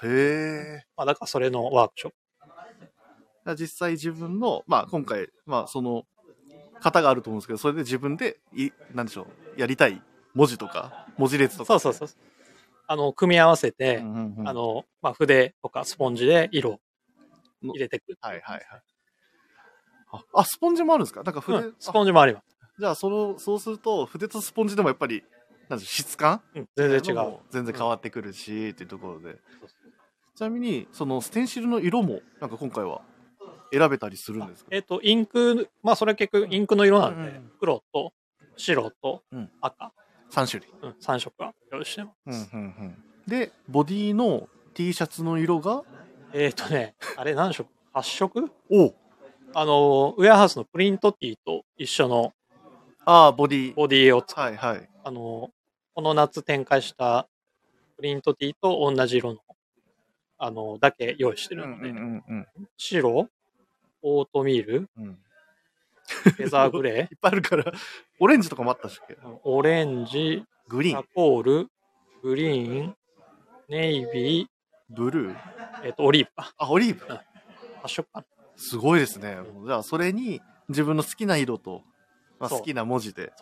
え。まあ、だからそれのワークショップ。実際自分の、まあ、今回、まあ、その、型があると思うんですけど、それで自分で、い、なんでしょう、やりたい文字とか、文字列とか。そうそうそう。あの、組み合わせて、うんうんうん、あの、まあ、筆とかスポンジで色を入れていく。はいはいはい。あ、あスポンジもあるんですか？なんか筆、うん、スポンジもあります。じゃあ、その、そうすると、筆とスポンジでもやっぱり、なんで質感、うん、全然違う。全然変わってくるし、うん、っていうところで。ちなみに、そのステンシルの色も、なんか今回は選べたりするんですか？えっ、ー、と、インク、まあそれ結局インクの色なんで、うん、黒と白と赤3種類。うん、3色は用意してます。うんうんうん。で、ボディの T シャツの色が？えっ、ー、とね、あれ何色 ?8 色？おあの、ウェアハウスのプリントティーと一緒の、ああ、ボディ。ボディを使はいはい。あの、この夏展開したプリントティーと同じ色の、あの、だけ用意してるので、うんうんうん、白、オートミール、うん。フェザーグレー。いっぱいあるから、オレンジとかもあったしっけ？オレンジ、グリーン、コール、グリーン、ネイビー、ブルー、えっ、と、オリーブか。あ、オリーブ。うん、発色かすごいですね。じゃあ、それに自分の好きな色と、まあ、好きな文字で、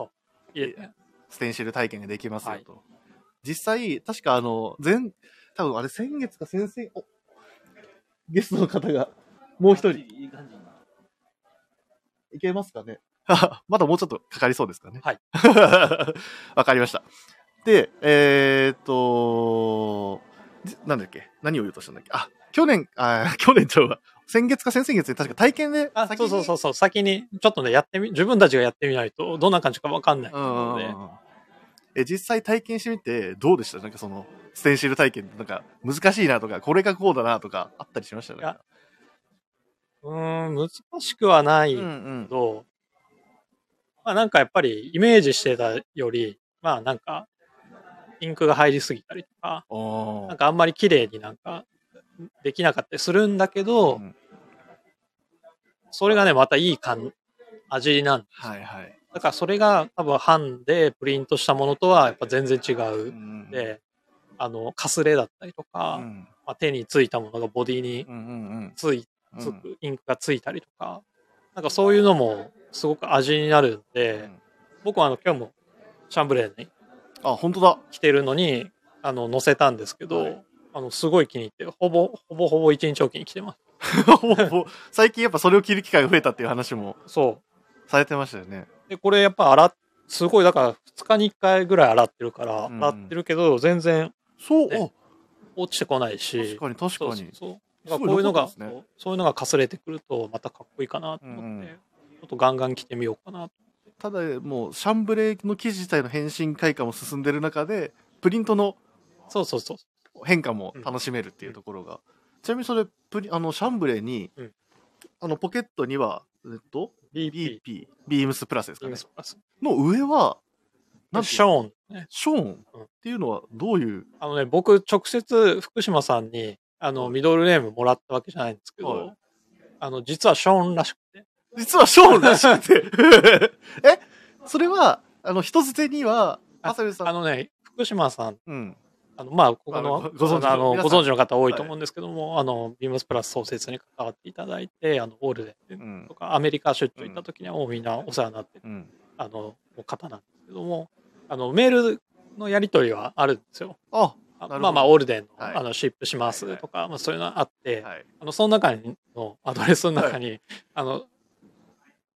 ステンシル体験ができますよと。はい、実際、確かあの、前、多分あれ先月か先々、おゲストの方が、もう一人。いい感じいけますかね まだもうちょっとかかりそうですかね。はい。わかりました。で、えー、っと、なんだっけ？何を言おうとしたんだっけ？あ、去年、あ、去年ちゃうわ。先月か先々月に確か体験で。あ、そうそうそうそう。先に、ちょっとね、やってみ、自分たちがやってみないと、どんな感じかわかんないので。え、実際体験してみて、どうでした？なんかその、ステンシル体験なんか難しいなとか、これがこうだなとか、あったりしました？ね。うん、難しくはないけど、うんうん、まあなんかやっぱりイメージしてたより、まあなんか、インクが入りすぎたりとか、なんかあんまり綺麗になんかできなかったりするんだけど、うん、それがね、またいい感、味なんです。はいはい。だからそれが多分版でプリントしたものとはやっぱ全然違う。うん、で、あの、かすれだったりとか、うん、まあ、手についたものがボディについつく、インクがついたりとか、なんかそういうのもすごく味になるんで、僕はあの今日もシャンブレーにあ、本当だ。来てるのに、あの、載せたんですけど、はい、あの、すごい気に入って、ほぼ、ほぼほぼ一日おきに来てます。最近やっぱそれを着る機会が増えたっていう話も。そう。されてましたよね。で、これやっぱ洗っ、すごい、だから2日に1回ぐらい洗ってるから、洗ってるけど、全然、そう、ね、落ちてこないし。確かに確かに。そうこういうのが、ね、そういうのがかすれてくるとまたかっこいいかなと思って、うん。うん、ちょっとガンガン着てみようかなただもうシャンブレーの生地自体の変身開花も進んでる中でプリントのそうそうそう。変化も楽しめるっていうところが、うん、ちなみにそれプリあのシャンブレーにあの、ポケットには、えっと、BP、ビームスプラスですかね。の上は、なんショーン、ね。ショーン。っていうのはどういう、あのね、僕、直接福島さんに、あの、ミドルネームもらったわけじゃないんですけど、はい、あの、実はショーンらしくて。実はショーンらしくて。え？それは、あの、人づてには、ああのね、福島さん、うん、あの、まあ、ここの、ご存知のご存知の方多いと思うんですけども、はい、あの、ビームスプラス創設に関わっていただいて、あの、オールデンとか、アメリカ出張行った時にはもうみんなお世話になってる、うん、あの、方なんですけども、あの、メールのやり取りはあるんですよ。あまあまあ、オールデンの,、あのシップしますとか、まあ、そういうのあって、あのその中のアドレスの中に、あの、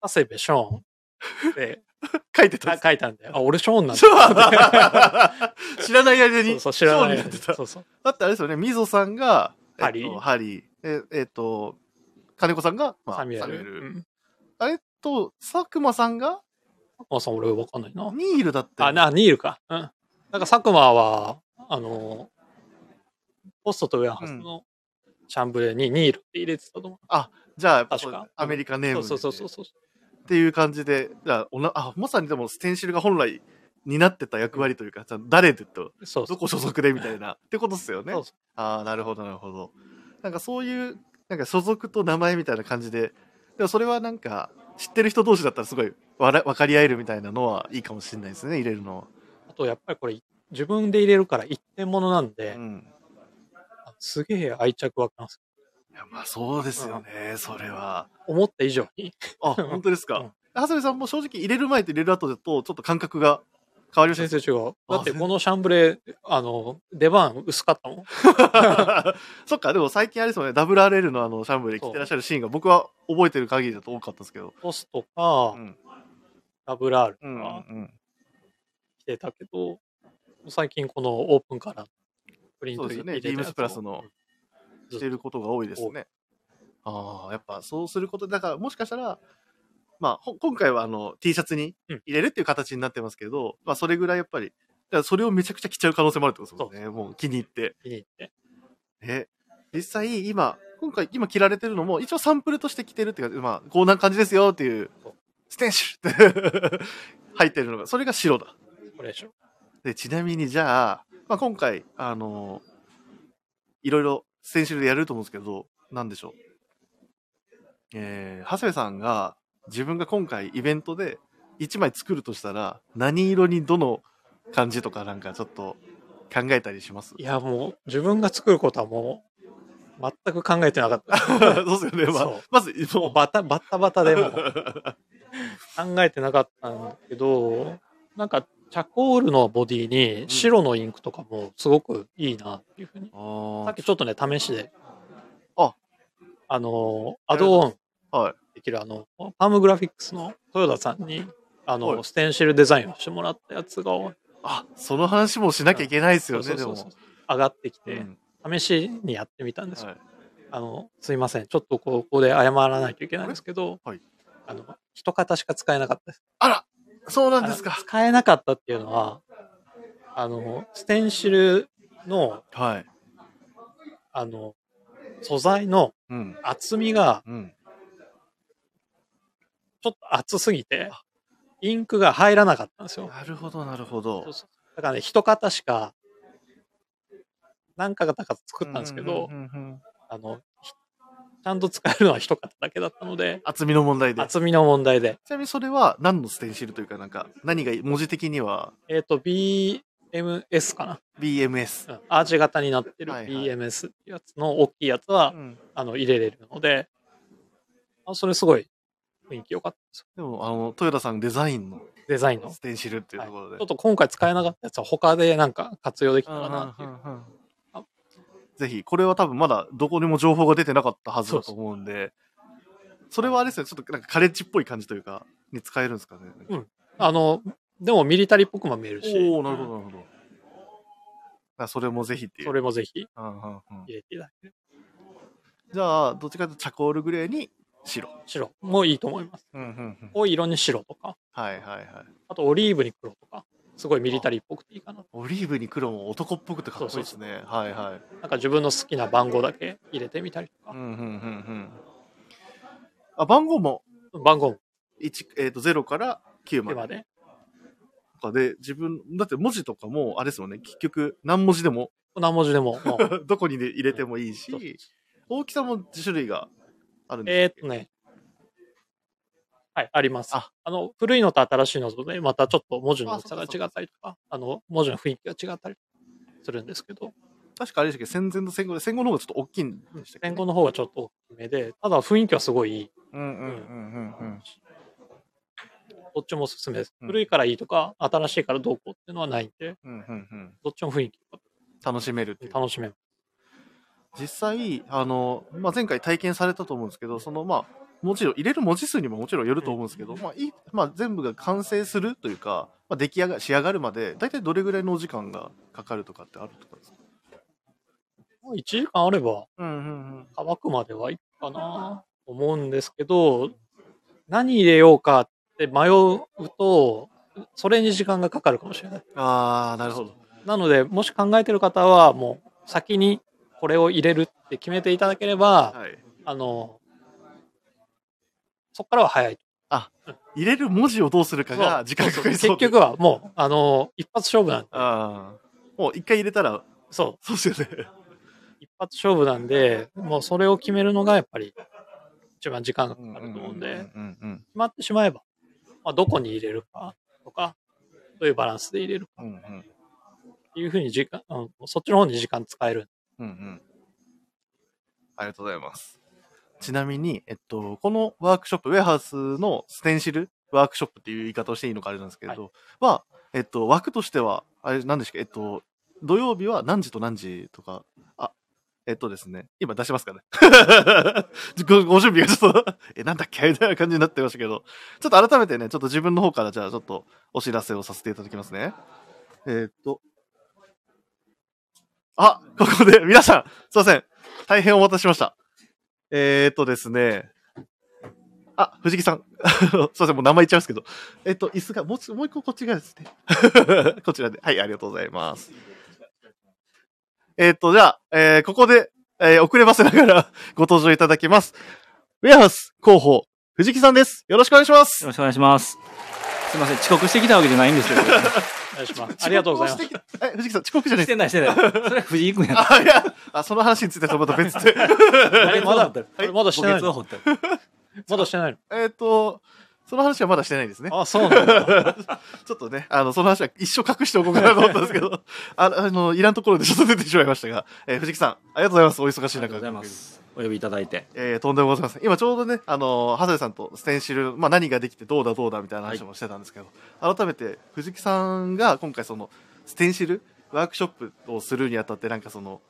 長谷部ショーンで、書いてた。書いたんで、あ、俺ショーンなんだ。知らない間に。そうそう、知らない間に。そうそう。だってあれですよね、みぞさんが、ハリー。ハリー。え、えっと、金子さんが、まあ、サミュエル。あれと、佐久間さんが佐久間さん俺わかんないな。ニールだって。あ、な、ニールか。うん。なんか佐久間は、あの、ポストとウェアハウスのシャンブレーにニールって入れてたと思う。あ、じゃあ、確か。アメリカネーム。そうそうそうそう。っていう感じで、じゃあ、おなあまさにでもステンシルが本来担ってた役割というか、じゃ誰でと、どこ所属でみたいな、ってことっすよね。ああ、なるほど、なるほど。なんかそういう、なんか所属と名前みたいな感じで、でもそれはなんか、知ってる人同士だったらすごいわ分かり合えるみたいなのはいいかもしれないですね、入れるのは。あと、やっぱりこれ、自分で入れるから一点物なんで、うん、すげえ愛着湧きます。いや、まあそうですよね、それは。思った以上に。あ、本当ですか？うん、長谷部さんも正直入れる前と入れる後だと、ちょっと感覚が変わりました先生違う。だってこのシャンブレあの、出番薄かったもん。そっか、でも最近あれですよね、WRL のあの、シャンブレ着てらっしゃるシーンが僕は覚えてる限りだと多かったですけど。ポスとか、うん、WR とか、着てたけど、最近このオープンからプリント入れてそうですね、ビームスプラスのしてることが多いですね。ああ、やっぱそうすることだからもしかしたら、まあ、今回はあの T シャツに入れるっていう形になってますけど、うん、まあそれぐらいやっぱり、だからそれをめちゃくちゃ着ちゃう可能性もあるってことですもんね。もう気に入って。気に入って。え、実際今、今回今着られてるのも一応サンプルとして着てるっていうか、まあこんな感じですよっていう、ステンシュって入ってるのが、それが白だ。これでしょ。で、ちなみにじゃあ、まあ今回、あのいろいろステンシルでやると思うんですけど、なんでしょう。えー、長谷部さんが、自分が今回イベントで1枚作るとしたら、何色にどの感じとかなんかちょっと考えたりします？いや、もう自分が作ることはもう、全く考えてなかった。そうですよね。まあ、まず、もうバタ、バタバタでも考えてなかったんだけど、なんかチャコールのボディに白のインクとかもすごくいいなっていうふうに。さっきちょっとね、試しで。あ、あの、アドオンできる、あの、パームグラフィックスの豊田さんに、あの、はい、ステンシルデザインをしてもらったやつが。あ、その話もしなきゃいけないですよね、でも。上がってきて、うん、試しにやってみたんですよ。はい、あの、すいません。ちょっとここで謝らないといけないんですけど、はい、あの、一型しか使えなかったです。あらそうなんですか。使えなかったっていうのは、あの、ステンシルの、はい。あの、素材の厚みが、ちょっと厚すぎて、インクが入らなかったんですよ。なるほど、なるほど。だからね、一型しか、何型か作ったんですけど、あの、ちゃんと使えるのは一方だけだったので。厚みの問題で。厚みの問題で。ちなみにそれは何のステンシルというか、なんか、何が文字的には？えっ、ー、と、BMS かな。BMS。うん、アーチ型になってる BMS ってやつの大きいやつは、あの、入れれるので、あそれすごい雰囲気良かったですでも、あの、豊田さんデザインの。デザインの。ステンシルっていうところで、はい、ちょっと今回使えなかったやつは他でなんか活用できたらなっていう。ぜひ、これは多分まだどこにも情報が出てなかったはずだと思うんで、それはあれですね、ちょっとなんかカレッジっぽい感じというか、に使えるんですかね。うん。あの、でもミリタリーっぽくも見えるし。おおなるほど、なるほど。あそれもぜひっていう。それもぜひ、入れていただける。じゃあ、どっちかというとチャコールグレーに白。白もいいと思います。うんうんうん、濃い色に白とか。はいはいはい。あとオリーブに黒とか。すごいミリタリーっぽくていいかな。オリーブに黒も男っぽくてかっこいいですね。はいはい。なんか自分の好きな番号だけ入れてみたりとか。うんうんうんうん。あ、番号も？番号も。1、えっ、ー、と、0から9まで。9まで。とかで、自分、だって文字とかも、あれですよね、結局、何文字でも。何文字でも。どこに入れてもいいし、大きさも種類があるんですえー、っとね。はい、あります。ああの、古いのと新しいのとね、またちょっと文字の大きさが違ったりとか、あの、文字の雰囲気が違ったりするんですけど。確かあれでしたけど、戦前と戦後で、戦後の方がちょっと大きいんでしたっけ、戦後の方がちょっと大きめで、ただ雰囲気はすごいいい。うんうんうんうんうん。どっちもおすすめです。古いからいいとか、新しいからどうこうっていうのはないんで、うんうんうん、どっちも雰囲気楽しめる楽しめる。実際、あの、まあ、前回体験されたと思うんですけど、その、まあ、もちろん入れる文字数にももちろんよると思うんですけど、まあいいまあ、全部が完成するというか、まあ、出来上が仕上がるまで、大体どれぐらいのお時間がかかるとかってあるとかですか？1時間あれば、乾くまではいいかなと思うんですけど、何入れようかって迷うと、それに時間がかかるかもしれない。ああ、なるほど。なので、もし考えてる方は、もう先にこれを入れるって決めていただければ、はい、あの、そこからは早い。あ、入れる文字をどうするかが時間かかりそう結局はもう、あの、一発勝負なんで。ああ。もう一回入れたら、そう。そうですよね。一発勝負なんで、もうそれを決めるのがやっぱり一番時間がかかると思うんで、決まってしまえば、まあ、どこに入れるかとか、どういうバランスで入れるか、っていうふうに時間、うん、そっちの方に時間使える。うんうん。ありがとうございます。ちなみに、えっと、このワークショップ、ウェアハウスのステンシルワークショップっていう言い方をしていいのかあれなんですけれど、はい、は、えっと、枠としては、あれ、なんでしたっけ、えっと、土曜日は何時と何時とか、あ、えっとですね、今出しますかね ご。ご準備がちょっと え、なんだっけ？みたいな感じになってましたけど、ちょっと改めてね、ちょっと自分の方からじゃあちょっとお知らせをさせていただきますね。えー、っと。あ、ここで、皆さん、すいません。大変お待たせしました。えー、っとですね。あ、藤木さん。すいません、もう名前言っちゃいますけど。えっと、椅子が、もう、もう一個こっち側ですね。こちらで。はい、ありがとうございます。えっ、ー、と、じゃあ、えー、ここで、えー、遅ればせながら ご登場いただきます。ウェアハウス広報、藤木さんです。よろしくお願いします。よろしくお願いします。すいません、遅刻してきたわけじゃないんですけど。お願いします。ありがとうございます。え、藤木さん、遅刻じゃないしてない、してない。それは藤井君やあ、いや、あ、その話についてはまた別で。まだ、まだしてないの？まだしてないの？えっと、その話はまだしてないですね。あ、そうなんだ。ちょっとね、あの、その話は一生隠しておこうかなと思ったんですけど、ああの、いらんところでちょっと出てしまいましたが、えー、藤木さん、ありがとうございます。お忙しい中。ありがとうございます。お呼びいただいて。えー、とんでもございません。今ちょうどね、あの、長谷さんとステンシル、まあ何ができてどうだどうだみたいな話もしてたんですけど、はい、改めて藤木さんが今回その、ステンシルワークショップをするにあたってなんかその、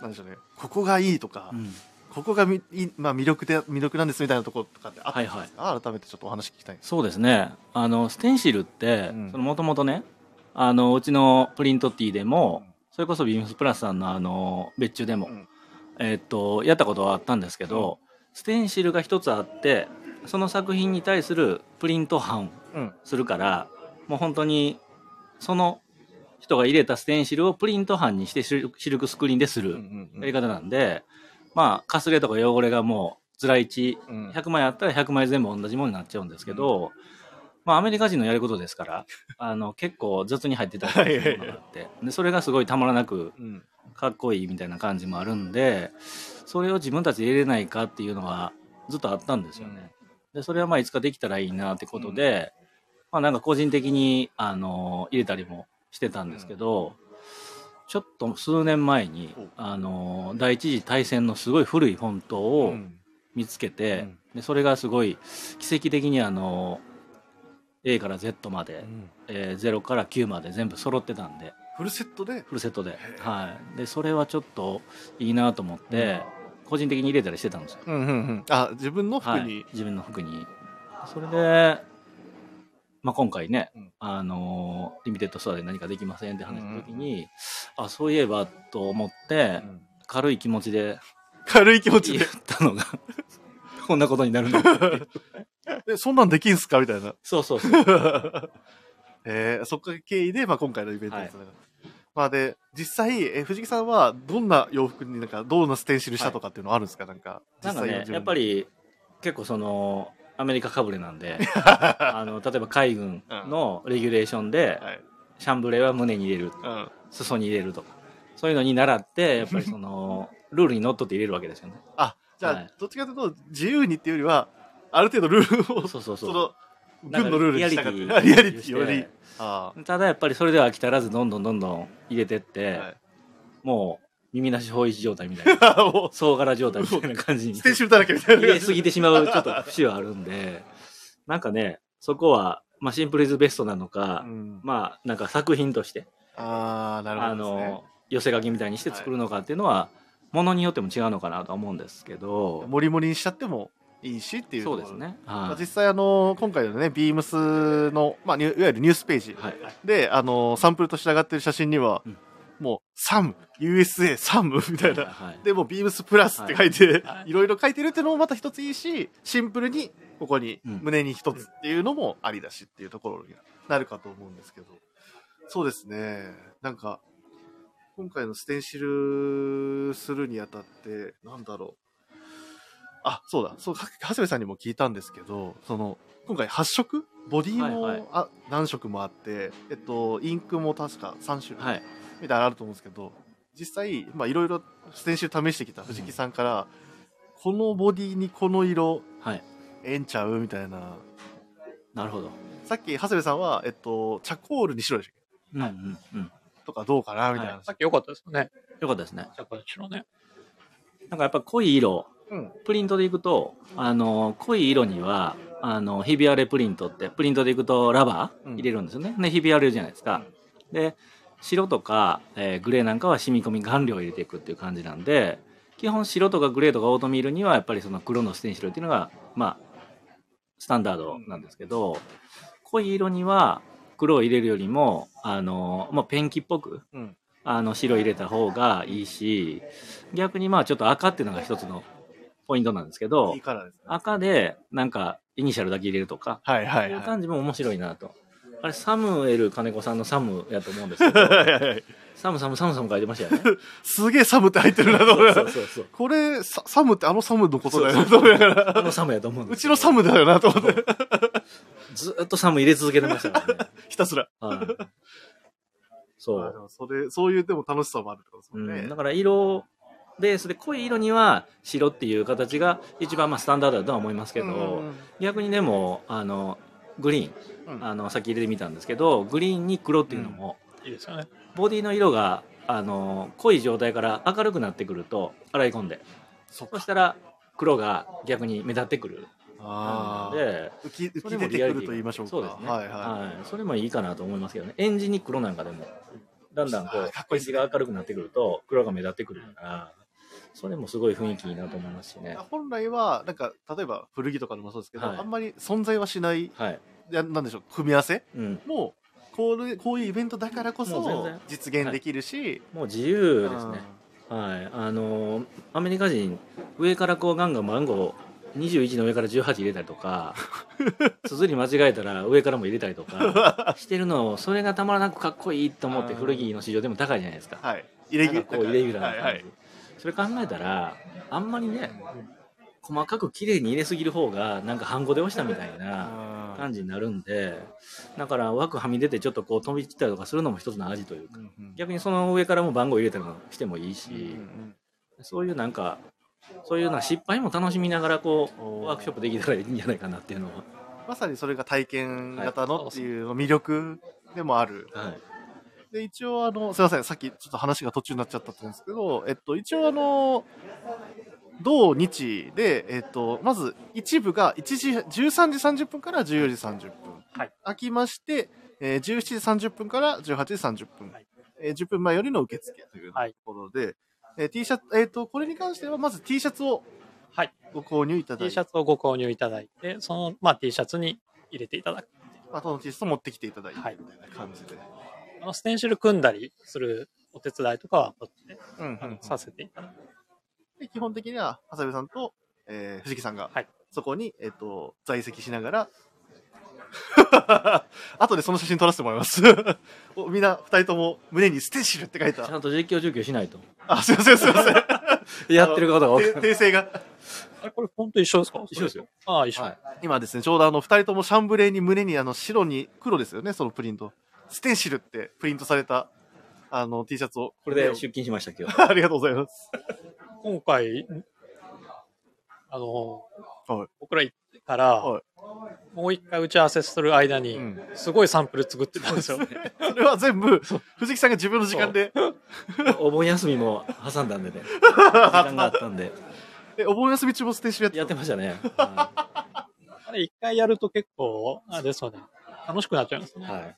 なんでしょうね、ここがいいとか、うん。ここがみ、まあ、魅力で魅力なんですみたいなところとかってあったんですか、はい。はい、改めてちょっとお話聞きたいそうですね。あのステンシルってもともとねあのうちのプリントティーでも、うん、それこそビームスプラスさんのあの別注でも、うん、えー、っとやったことはあったんですけど、うん、ステンシルが一つあってその作品に対するプリント版するから、もう本当にその人が入れたステンシルをプリント版にしてシルクスクリーンでするやり方なんで、まあ、かすれとか汚れがもう、ずら1、100枚あったら100枚全部同じものになっちゃうんですけど、うん、まあ、アメリカ人のやることですから、あの、結構雑に入ってたりするものがあって、で、それがすごいたまらなく、かっこいいみたいな感じもあるんで、それを自分たちで入れれないかっていうのはずっとあったんですよね。で、それはまあ、いつかできたらいいなってことで、まあ、なんか個人的に、あの、入れたりもしてたんですけど、ちょっと数年前に、あの第一次大戦のすごい古いフォントを見つけて、うん、でそれがすごい奇跡的にあの A から Z まで、うん、えー、0から9まで全部揃ってたんで。フルセットで？フルセットで。はい。でそれはちょっといいなと思って、うん、個人的に入れたりしてたんですよ、うんうんうん、あ自分の服に、はい、自分の服に。それでまあ、今回ね、うん、あのリミテッドストアで何かできませんって話した時に、うん、あそういえばと思って、うん、軽い気持ちで軽い気持ちで。言ったのが こんなことになるの えそんなんできんすかみたいな。そうそうそう。えー、そっか経緯で、まあ、今回のイベントです、はい、まあで実際、え藤木さんはどんな洋服になんかどんなステンシルしたとかっていうのはあるんですか、なんかなんかねやっぱり結構そのアメリカかぶれなんで あの例えば海軍のレギュレーションで、うんはい、シャンブレーは胸に入れる、うん、裾に入れるとかそういうのに習ってやっぱりその ルールにのっとって入れるわけですよね。あじゃあ、はい、どっちかというと自由にっていうよりはある程度ルールをそうそうそう。その軍のルールに従って。リアリティより。ただやっぱりそれでは飽き足らずどんどんどんどん入れてって、はい、もう耳なし法一状態みたいな。総柄状態みたいな感じに。ステーションだらけみたいな入れすぎてしまうちょっと節はあるんで。なんかねそこは、まあ、シンプルイズベストなのか、うん、まあなんか作品としてああなるほど、ね、あの寄せ書きみたいにして作るのかっていうのは、はい、ものによっても違うのかなと思うんですけど。もりもりにしちゃってもいいしっていうそうですね、まあ、実際あの今回のねビームスの、まあ、いわゆるニュースページで、はい、あのサンプルとして上がってる写真には、うん、もうサム USA サムみたいな、はい、でもビームスプラスって書いて、はい、いろいろ書いてるっていうのもまた一ついいしシンプルにここに胸に一つっていうのもありだしっていうところになるかと思うんですけど。そうですね。なんか今回のステンシルするにあたってなんだろう。あ、そうだ。そう、長谷部さんにも聞いたんですけど、その、今回8色？ボディも、はいはい、あ何色もあって、えっと、インクも確か3種類、はい、みたいなのあると思うんですけど、実際、まあ、いろいろ先週試してきた藤木さんから、うん、このボディにこの色、はい、ええんちゃうみたいな。なるほど。さっき、長谷部さんは、えっと、チャコールに白でしたっけ？うんうんうん。とかどうかなみたいな、はい、さっき良かったですね。良かったですね。チャコール白ね。なんかやっぱ濃い色、プリントでいくと、あの、濃い色には、あの、ひび割れプリントって、プリントでいくとラバー入れるんですよね。で、ひび割れるじゃないですか。で、白とか、えー、グレーなんかは染み込み顔料を入れていくっていう感じなんで、基本白とかグレーとかオートミールにはやっぱりその黒のステンシルっていうのが、まあ、スタンダードなんですけど、濃い色には黒を入れるよりも、あの、まあ、ペンキっぽく、うん、あの、白入れた方がいいし、逆にまあちょっと赤っていうのが一つのポイントなんですけど、ね、赤でなんかイニシャルだけ入れるとか、はいはい、はい、いう感じも面白いなと。あれ、サムエル金子さんのサムやと思うんですけど、サムサムサムサム書いてましたよね。すげえサムって入ってるなと思そうそうそうこれサ、サムってあのサムのことだよなと思いながら。あのサムやと思うんですうちのサムだよなと思って。ずっとサム入れ続けてましたからね。ひたすら。はい、そう。それ、そういうでも楽しさもあるってことですもんね。うん、だから色ベースで濃い色には白っていう形が一番まあスタンダードだとは思いますけど、うん、逆にでもあのグリーン、うん、あのさっき入れてみたんですけどグリーンに黒っていうのも、いいですよね。ボディの色があの濃い状態から明るくなってくると洗い込んで。そしたら黒が逆に目立ってくる。あで浮き浮き出てくると言いましょうか。そうですね、はいはい、はい、それもいいかなと思いますけどね。エンジンに黒なんかでもだんだんこう、小石が明るくなってくると、黒が目立ってくるから、それもすごい雰囲気いいなと思いますしね。本来は、なんか、例えば古着とかでもそうですけど、はい、あんまり存在はしない、はい、なんでしょう、組み合わせ、うん、もう、こうこういうイベントだからこそ実現できるし、はい、もう自由ですね。はい、あのアメリカ人上からこうガンガン番号21の上から18入れたりとか 綴り間違えたら上からも入れたりとかしてるのをそれがたまらなくかっこいいと思って古着の市場でも高いじゃないですか。はい。イレギュラーな感じ、はいはい、それ考えたら、あんまりね、細かく綺麗に入れすぎる方が、なんか半語で押したみたいな感じになるんで、だから枠はみ出てちょっとこう飛び散ったりとかするのも一つの味というか、逆にその上からも番号入れたりしてもいいし、そういうなんか、そういうな失敗も楽しみながらこう、ワークショップできたらいいんじゃないかなっていうのは。まさにそれが体験型のっていう魅力でもある。はい。で、一応あの、すいません、さっきちょっと話が途中になっちゃったんですけど、えっと、一応あの、同日で、えっと、まず一部が1時、13時30分から14時30分。はい。空きまして、えー、17時30分から18時30分。はい。えー、10分前よりの受付というところで、はい、えー、T シャツ、えっ、ー、と、これに関してはまず T シャツを、はい。ご購入いただいて。T シャツをご購入いただいて、その、まあ T シャツに入れていただく。まあ、その T シャツを持ってきていただいて、みたいな感じで。はいあのステンシル組んだりするお手伝いとかはこっちで、うんうんうん、させていただく。で基本的には、長谷部さんと、えー、藤木さんが、はい、そこに、えっ、ー、と、在籍しながら、後でその写真撮らせてもらいます みんな二人とも胸にステンシルって書いた。ちゃんと実況状況しないと。あ、すいません、すいません。やってることが訂正が。あれ、これ本当一緒ですか？一緒ですよ。ああ、一緒、はい。今ですね、ちょうどあの、二人ともシャンブレーに胸にあの、白に黒ですよね、そのプリント。ステンシルってプリントされた、あの、T シャツを。これで出勤しました、今日。ありがとうございます。今回、あの、はい、僕ら行ってから、はい、もう一回打ち合わせする間に、すごいサンプル作ってたんですよ。それは全部、藤木さんが自分の時間で。お盆休みも挟んだんでね。時間があったんで。え、お盆休み中もステーションやってやってましたね。あれ、一回やると結構、あれですよね。楽しくなっちゃいますね。はい。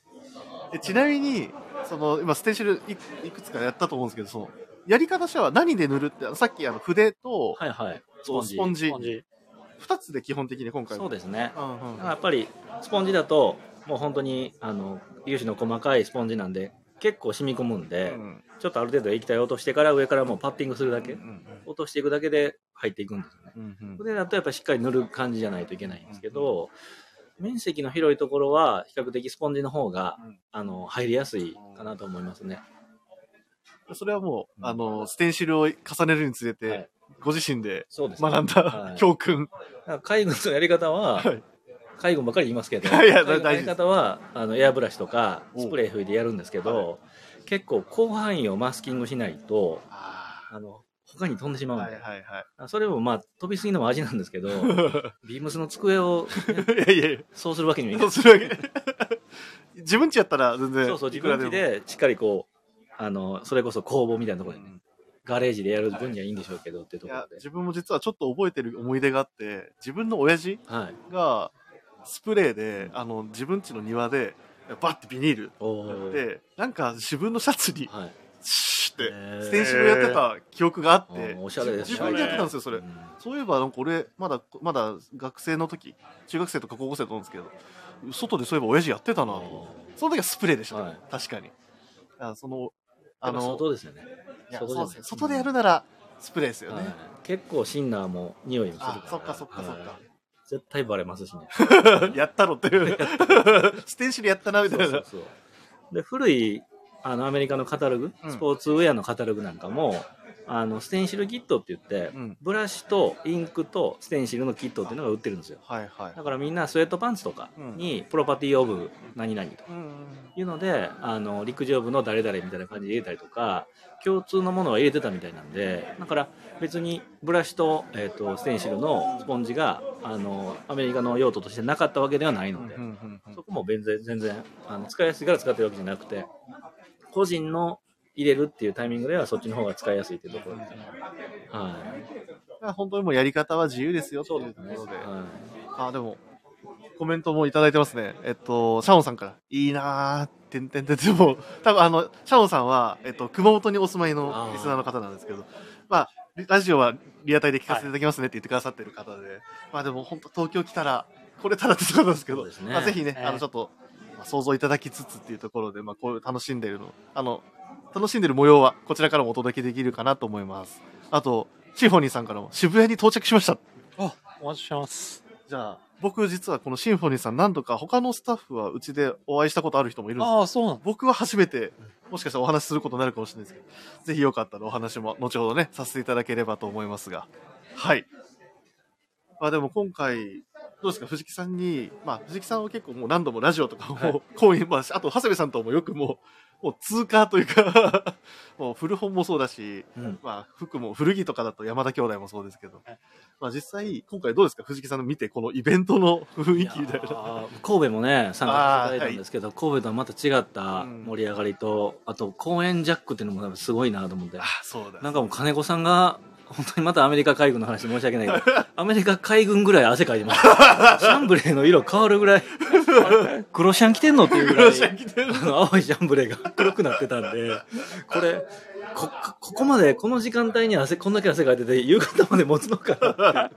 えちなみに、その、今、ステーションいくつかやったと思うんですけど、その、やり方としては何で塗るって、さっきあの筆と、はいはい。スポンジ。スポンジ。二つで基本的に今回そうですね。うんうん、やっぱり、スポンジだと、もう本当に、あの、粒子の細かいスポンジなんで、結構染み込むんで、うん、ちょっとある程度液体を落としてから上からもうパッティングするだけ、うんうん、落としていくだけで入っていくんですよね。うんうん、だとやっぱしっかり塗る感じじゃないといけないんですけど、うんうん、面積の広いところは比較的スポンジの方が、うん、あの入りやすいかなと思いますね。それはもう、あの、ステンシルを重ねるにつれて、はい、ご自身で学んだ、はい、教訓。海軍のやり方は、はい。海軍ばっかり言いますけど、いややり方はあのエアブラシとかスプレー吹いてやるんですけど、結構広範囲をマスキングしないと、あの、他に飛んでしまうんで。それもまあ、飛びすぎのも味なんですけど、ビームスの机を、ね、いやいやそうするわけにもいかない。そうするわけ。自分ちやったら全然。そうそう、自分ちでしっかりこう、あの、それこそ工房みたいなところでね、うん、ガレージでやる分にはいいんでしょうけどっていうところで。自分も実はちょっと覚えてる思い出があって、自分の親父が、スプレーで、あの、自分家の庭で、バッてビニールで、なんか自分のシャツに、シュって、ステンシルやってた記憶があって、おしゃれです自分でやってたんですよ、それ。そういえば、なんか俺、まだ、まだ学生の時、中学生とか高校生と思うんですけど、外でそういえば親父やってたなと。その時はスプレーでしたね、確かに。あその、あの、外ですよね。外で外でやるなら、スプレーですよね。結構シンナーも匂いもするから。そっかそっかそっか。絶対バレますしね。やったろっていう。ステンシルやったな、みたいな。そうそうで、古い、あの、アメリカのカタログ、スポーツウェアのカタログなんかも、あの、ステンシルキットって言って、うん、ブラシとインクとステンシルのキットっていうのが売ってるんですよ。はいはい。だからみんなスウェットパンツとかに、プロパティオブ何々というので、あの、陸上部の誰々みたいな感じで入れたりとか、共通のものは入れてたみたいなんで、だから別にブラシと、えっ、ー、と、ステンシルのスポンジが、あの、アメリカの用途としてなかったわけではないので、そこも全然、全然、あの、使いやすいから使ってるわけじゃなくて、個人の入れるっていうタイミングではそっちの方が使いやすいっていうところ。ですね。はい。本当にもうやり方は自由ですよっていうところで。でねはい、あ、でも、コメントもいただいてますね。えっと、シャオンさんから、いいなーてんてんてんてん、もう、多分あの、シャオンさんは、えっと、熊本にお住まいのリスナーの方なんですけど、まあ、ラジオはリアタイで聞かせていただきますねって言ってくださってる方で、はい、まあでも本当東京来たら、これたらってことなんですけど、ね、まあぜひね、あのちょっと、まあ、想像いただきつつっていうところで、まあこういう楽しんでるの、あの、楽しんでる模様はこちらからもお届けできるかなと思います。あと、シンフォニーさんからも渋谷に到着しました。あ、お待ちしてます。じゃあ、僕実はこのシンフォニーさん何度か他のスタッフはうちでお会いしたことある人もいるんですああ、そうなの僕は初めて、もしかしたらお話しすることになるかもしれないですけど、ぜひよかったらお話も後ほどね、させていただければと思いますが。はい。まあでも今回、どうですか？藤木さんに、まあ藤木さんは結構もう何度もラジオとかも、はい、講演、まあ、あと長谷部さんともよくもう、もう通過というか もう古本もそうだし、うん、まあ服も古着とかだと山田兄弟もそうですけど、まあ実際今回どうですか？藤木さんの見てこのイベントの雰囲気みたいな。神戸もね、参加していただいたんですけど、はい、神戸とはまた違った盛り上がりと、うん、あと公演ジャックっていうのもすごいなと思って。あ、そうだ。なんかもう金子さんが本当にまたアメリカ海軍の話申し訳ないけど、アメリカ海軍ぐらい汗かいてます。シャンブレーの色変わるぐらい、黒シャン着てんのっていうぐらい、あの青いシャンブレーが黒くなってたんで、これ、こ、ここまで、この時間帯に汗、こんだけ汗かいてて、夕方まで持つのかな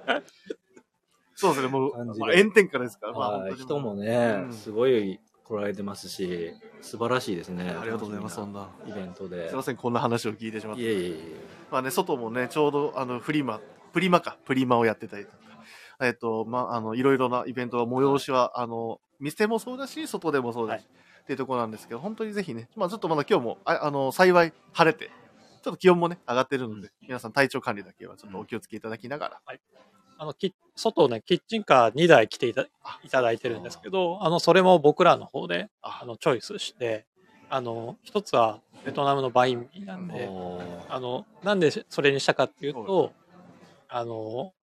そうですね、もう、まあ、炎天下ですから、まあ、人もね、うん、すごい来られてますし、素晴らしいですね。ありがとうございます、そんな。イベントで。すいません、こんな話を聞いてしまって。いえいえいえ。まあね、外もね、ちょうど、あの、フリマ、プリマか、プリマをやってたりとか、えっと、まあ、あの、いろいろなイベントは、催しは、あの、店もそうだし、外でもそうだし、はい、っていうところなんですけど、本当にぜひね、まあ、ちょっとまだ今日も、ああの、幸い晴れて、ちょっと気温もね、上がってるので、皆さん体調管理だけはちょっとお気をつけいただきながら。はい。あの、き、外ね、キッチンカー2台来ていたいただいてるんですけど、あの、それも僕らの方で、あの、チョイスして、あの、一つはベトナムのバインミーなんで、あの、なんでそれにしたかっていうと、あの、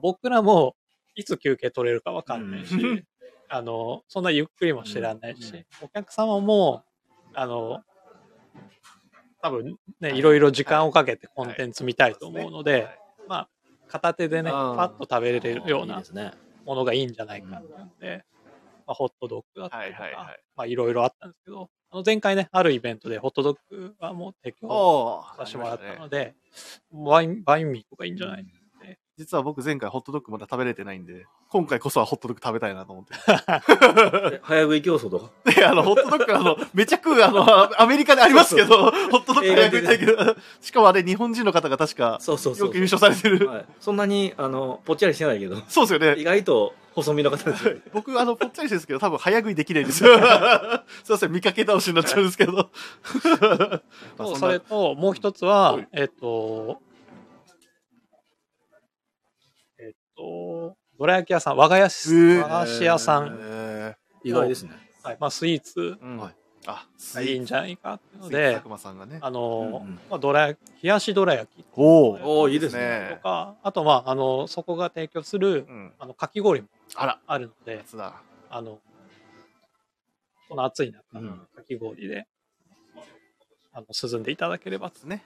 僕らもいつ休憩取れるかわかんないし、あの、そんなゆっくりもしてらんないし、お客様も、あの、多分ね、い。ろいろ時間をかけてコンテンツ見たいと思うので、まあ、片手でね、パッと食べれるようなものがいいんじゃないかなので、まあ、ホットドッグだったりとか、まあ、いろいろあったんですけど、あの前回ね、あるイベントでホットドッグはもう提供させてもらったので、ワイン、ワインミーとかいいんじゃない？実は僕前回ホットドッグまだ食べれてないんで、今回こそはホットドッグ食べたいなと思って。早食い競争とか？いや、あの、ホットドッグ、あの、めちゃ食う、あの、アメリカでありますけど、ホットドッグ早食いたいけど、しかもあれ、日本人の方が確か、そうそうそうよく優勝されてる。はい、そんなに、あの、ぽっちゃりしてないけど。そうですよね。意外と、細身の方ですよ。僕、あの、ぽっちゃりしてるんですけど、多分早食いできないんですよ。すいません、見かけ倒しになっちゃうんですけど。それと、もう一つは、えっと、と、どら焼き屋さん、和菓子、和菓子屋さん。意外ですね。はい。まあ、スイーツ。あ、いいんじゃないかっていうので、ね、あの、まあ、どら、冷やしどら焼き。おおいいですね。とか、あと、まあ、あの、そこが提供する、あの、かき氷もあるので、あの、この暑い中、かき氷で、あの、涼んでいただければですね。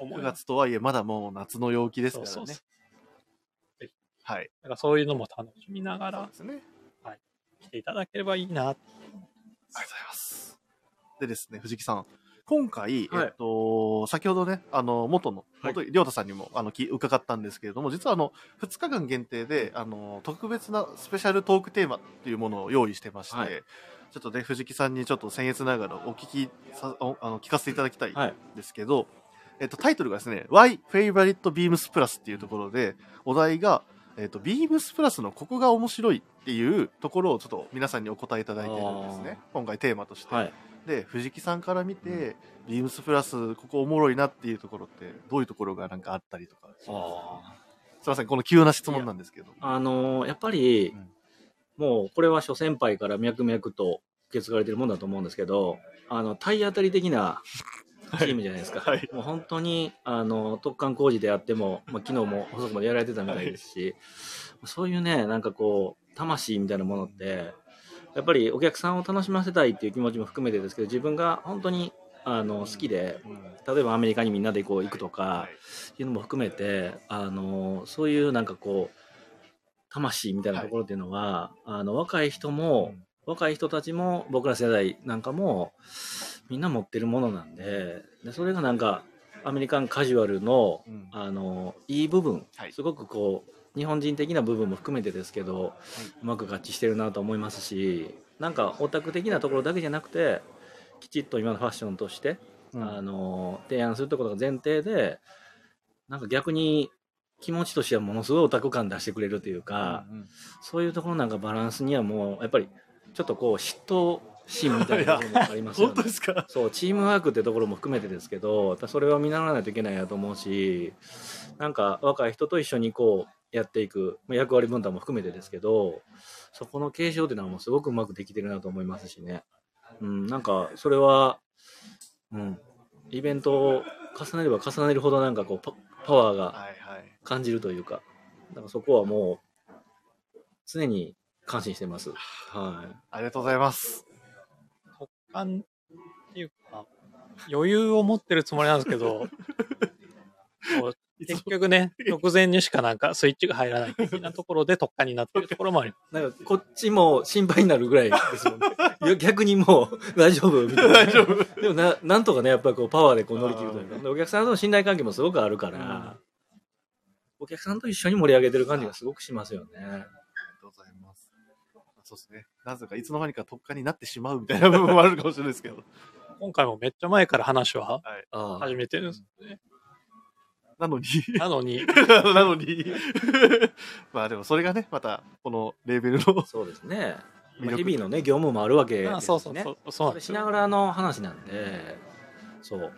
9月とはいえ、まだもう夏の陽気ですからね。そうそうはい。だからそういうのも楽しみながら、ですね。はい。来ていただければいいな。ありがとうございます。でですね、藤木さん。今回、はい、えっと、先ほどね、あの、元の、元、りょうたさんにも、あの、き、伺ったんですけれども、実はあの、2日間限定で、あの、特別なスペシャルトークテーマっていうものを用意してまして、はい、ちょっとね、藤木さんにちょっと僭越ながらお聞きさ、あの、聞かせていただきたいんですけど、はい、えっと、タイトルがですね、Why Favorite Beams Plus っていうところで、お題が、えっ、ー、と、ビームスプラスのここが面白いっていうところをちょっと皆さんにお答えいただいてるんですね。今回テーマとして。はい、で、藤木さんから見て、うん、ビームスプラスここおもろいなっていうところってどういうところがなんかあったりとかす？みません、この急な質問なんですけど。あのー、やっぱり、うん、もうこれは諸先輩から脈々と受け継がれてるもんだと思うんですけど、あの、体当たり的なチームじゃないですか。はい、もう本当に、あの、特貫工事であっても、まあ、昨日も遅くまでやられてたみたいですし、はい、そういうね、なんかこう、魂みたいなものって、やっぱりお客さんを楽しませたいっていう気持ちも含めてですけど、自分が本当にあの好きで、例えばアメリカにみんなでこう行くとか、いうのも含めて、あの、そういうなんかこう、魂みたいなところっていうのは、はい、あの、若い人も、若い人たちも、僕ら世代なんかも、みんな持ってるものなんで、でそれがなんか、アメリカンカジュアルの、うん、あの、いい部分、はい、すごくこう、日本人的な部分も含めてですけど、はい、うまく合致してるなと思いますし、なんかオタク的なところだけじゃなくて、きちっと今のファッションとして、うん、あの、提案するってことが前提で、なんか逆に気持ちとしてはものすごいオタク感出してくれるというか、うんうん、そういうところなんかバランスにはもう、やっぱりちょっとこう嫉妬心みたいなところもありますよね。本当ですか？そう、チームワークってところも含めてですけど、それは見習わないといけないなと思うし、なんか若い人と一緒にこうやっていく、役割分担も含めてですけど、そこの継承っていうのはもうすごくうまくできてるなと思いますしね。うん、なんかそれは、うん、イベントを重ねれば重ねるほどなんかこうパパワーが感じるというか、だからそこはもう常に感心してます。はい。ありがとうございます。特感っていうか、余裕を持ってるつもりなんですけど、結局ね、直前にしかなんかスイッチが入らない的なところで特化になってるところもあります。なんかこっちも心配になるぐらいですもんね。逆にもう大丈夫みたいな。大丈夫。でもな、なんとかね、やっぱりこうパワーでこう乗り切るというか、お客さんとの信頼関係もすごくあるから、お客さんと一緒に盛り上げてる感じがすごくしますよね。そうですね。なぜかいつの間にか特化になってしまうみたいな部分もあるかもしれないですけど。今回もめっちゃ前から話は始めてるんですね。なのに。なのに。なのに。まあでもそれがね、またこのレーベルの。そうですね。まあ、日々のね、業務もあるわけですね。そうそうそう。そうしながらの話なんで、そう。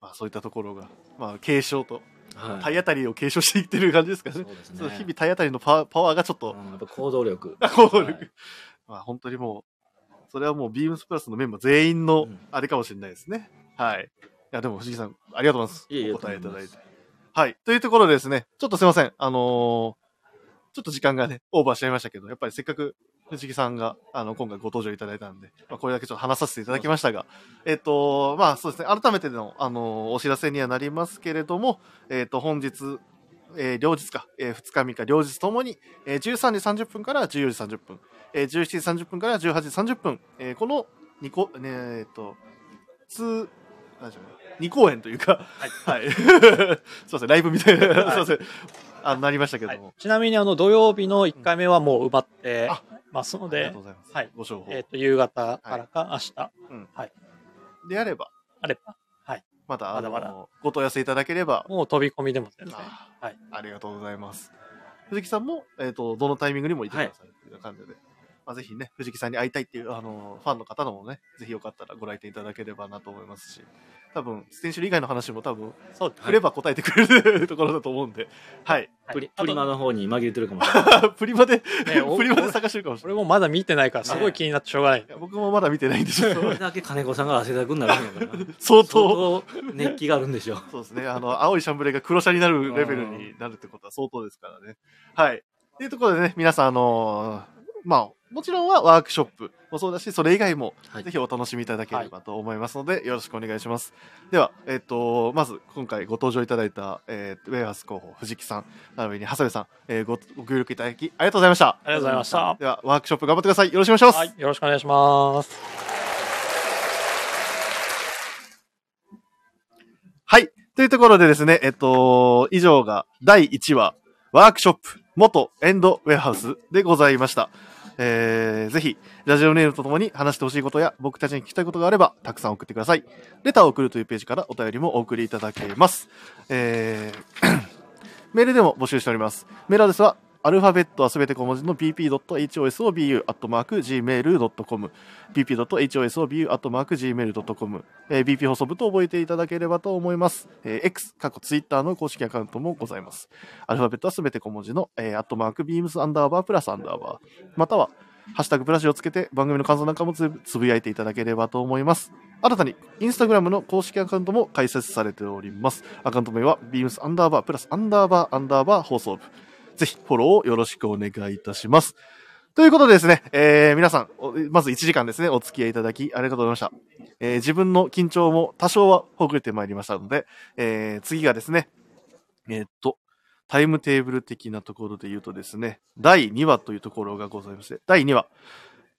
まあそういったところが、まあ継承と、はい、体当たりを継承していってる感じですかね。そうですね。日々体当たりのパワーがちょっと。うん、行動力。行動力。はい、まあ本当にもう、それはもうビームスプラスのメンバー全員のあれかもしれないですね。うん、はい。いや、でも藤木さん、ありがとうございます。いえいえお答えいただいて。はい。というところでですね、ちょっとすいません。あのー、ちょっと時間がね、オーバーしちゃいましたけど、やっぱりせっかく藤木さんが、あの、今回ご登場いただいたんで、まあ、これだけちょっと話させていただきましたが、えっ、と、まあ、そうですね、改めての、あの、お知らせにはなりますけれども、えっ、と、本日、えー、両日か、えー、2日3日両日ともに、えー、13時30分から14時30分、えー、17時30分から18時30分、えー、この2個、ね、えっ、と、2、何でしょうね、2公演というか、はい。はい、すいません、ライブみたいな、はい、すいません。あなりましたけども、はい、ちなみにあの土曜日の1回目はもう埋まってますので、ありがとうございます。はい。ご紹介。えっ、ー、と、夕方からか明日。はい。うん、はい。であれば。あれば。はい。また、まだまだ。ご問い合わせいただければ。もう飛び込みでも全然。はい。ありがとうございます。藤木さんも、えっ、ー、と、どのタイミングにもいてくださいという感じで。まあ、ぜひね、藤木さんに会いたいっていう、あの、ファンの方のもね、ぜひよかったらご来店いただければなと思いますし、多分、ステンシル以外の話も多分、そう、振れば答えてくれる ところだと思うんで、はい。プリプリマの方に紛れてるかもしれない。プリマで、ね、プリマで探してるかもしれない。俺もまだ見てないから、すごい気になってしょうがない。僕もまだ見てないんですよ。それだけ金子さんが汗だくになるんやから。相当。熱気があるんでしょう。そうですね。あの、青いシャンブレが黒シャになるレベルになるってことは相当ですからね。はい。っていうところでね、皆さん、あのー、まあ、もちろんはワークショップもそうだし、それ以外もぜひお楽しみいただければと思いますので、はい、よろしくお願いします。では、えっ、ー、と、まず今回ご登場いただいた、えー、ウェアハウス広報藤木さん、なのに長谷部さん、えー、ごご協力いただきありがとうございました。ありがとうございました。では、ワークショップ頑張ってください。よろしくお願いします。はい、よろしくお願いします。はい。というところでですね、えっと、以上が第1話、ワークショップ、元エンドウェアハウスでございました。えー、ぜひ、ラジオネームとともに話してほしいことや僕たちに聞きたいことがあれば、たくさん送ってください。レターを送るというページからお便りもお送りいただけます。えー メールでも募集しております。メールアドレスはアルファベットはすべて小文字の bp.hosobu.gmail.com bp.hosobu.gmail.com、えー、BP 放送部と覚えていただければと思います。えー、X、過去 Twitter の公式アカウントもございます。アルファベットはすべて小文字の、えー、アットマーク、ビームスアンダーバープラスアンダーバー。または、ハッシュタグプラシをつけて番組の感想なんかもつぶやいていただければと思います。新たにインスタグラムの公式アカウントも開設されております。アカウント名は beams アンダーバープラスアンダーバーアンダーバー放送部。ぜひフォローをよろしくお願いいたします。ということでですね、えー、皆さん、まず1時間ですね、お付き合いいただきありがとうございました。えー、自分の緊張も多少はほぐれてまいりましたので、えー、次がですね、え、っと、タイムテーブル的なところで言うとですね、第2話というところがございまして、第2話、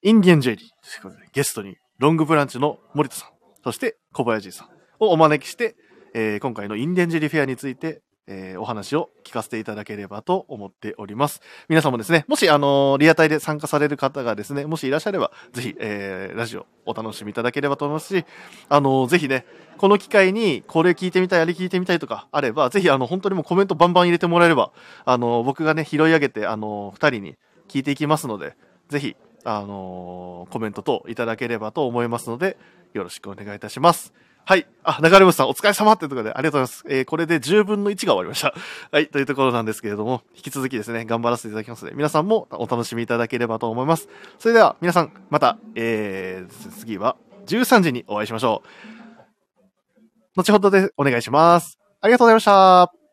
インディアンジェリーということで、ゲストにロングブランチの森田さん、そして小林さんをお招きして、えー、今回のインディアンジェリーフェアについてえー、お話を聞かせていただければと思っております。皆さんもですね、もし、あのー、リアタイで参加される方がですね、もしいらっしゃれば、ぜひ、えー、ラジオお楽しみいただければと思いますし、あのー、ぜひね、この機会に、これ聞いてみたい、あれ聞いてみたいとかあれば、ぜひ、あの、本当にもうコメントバンバン入れてもらえれば、あのー、僕がね、拾い上げて、あのー、二人に聞いていきますので、ぜひ、あのー、コメント等いただければと思いますので、よろしくお願いいたします。はい。あ、流れ星さんお疲れ様ってところでありがとうございます。えー、これで10分の1が終わりました。はい。というところなんですけれども、引き続きですね、頑張らせていただきますので、皆さんもお楽しみいただければと思います。それでは、皆さん、また、えー、次は13時にお会いしましょう。後ほどでお願いします。ありがとうございました。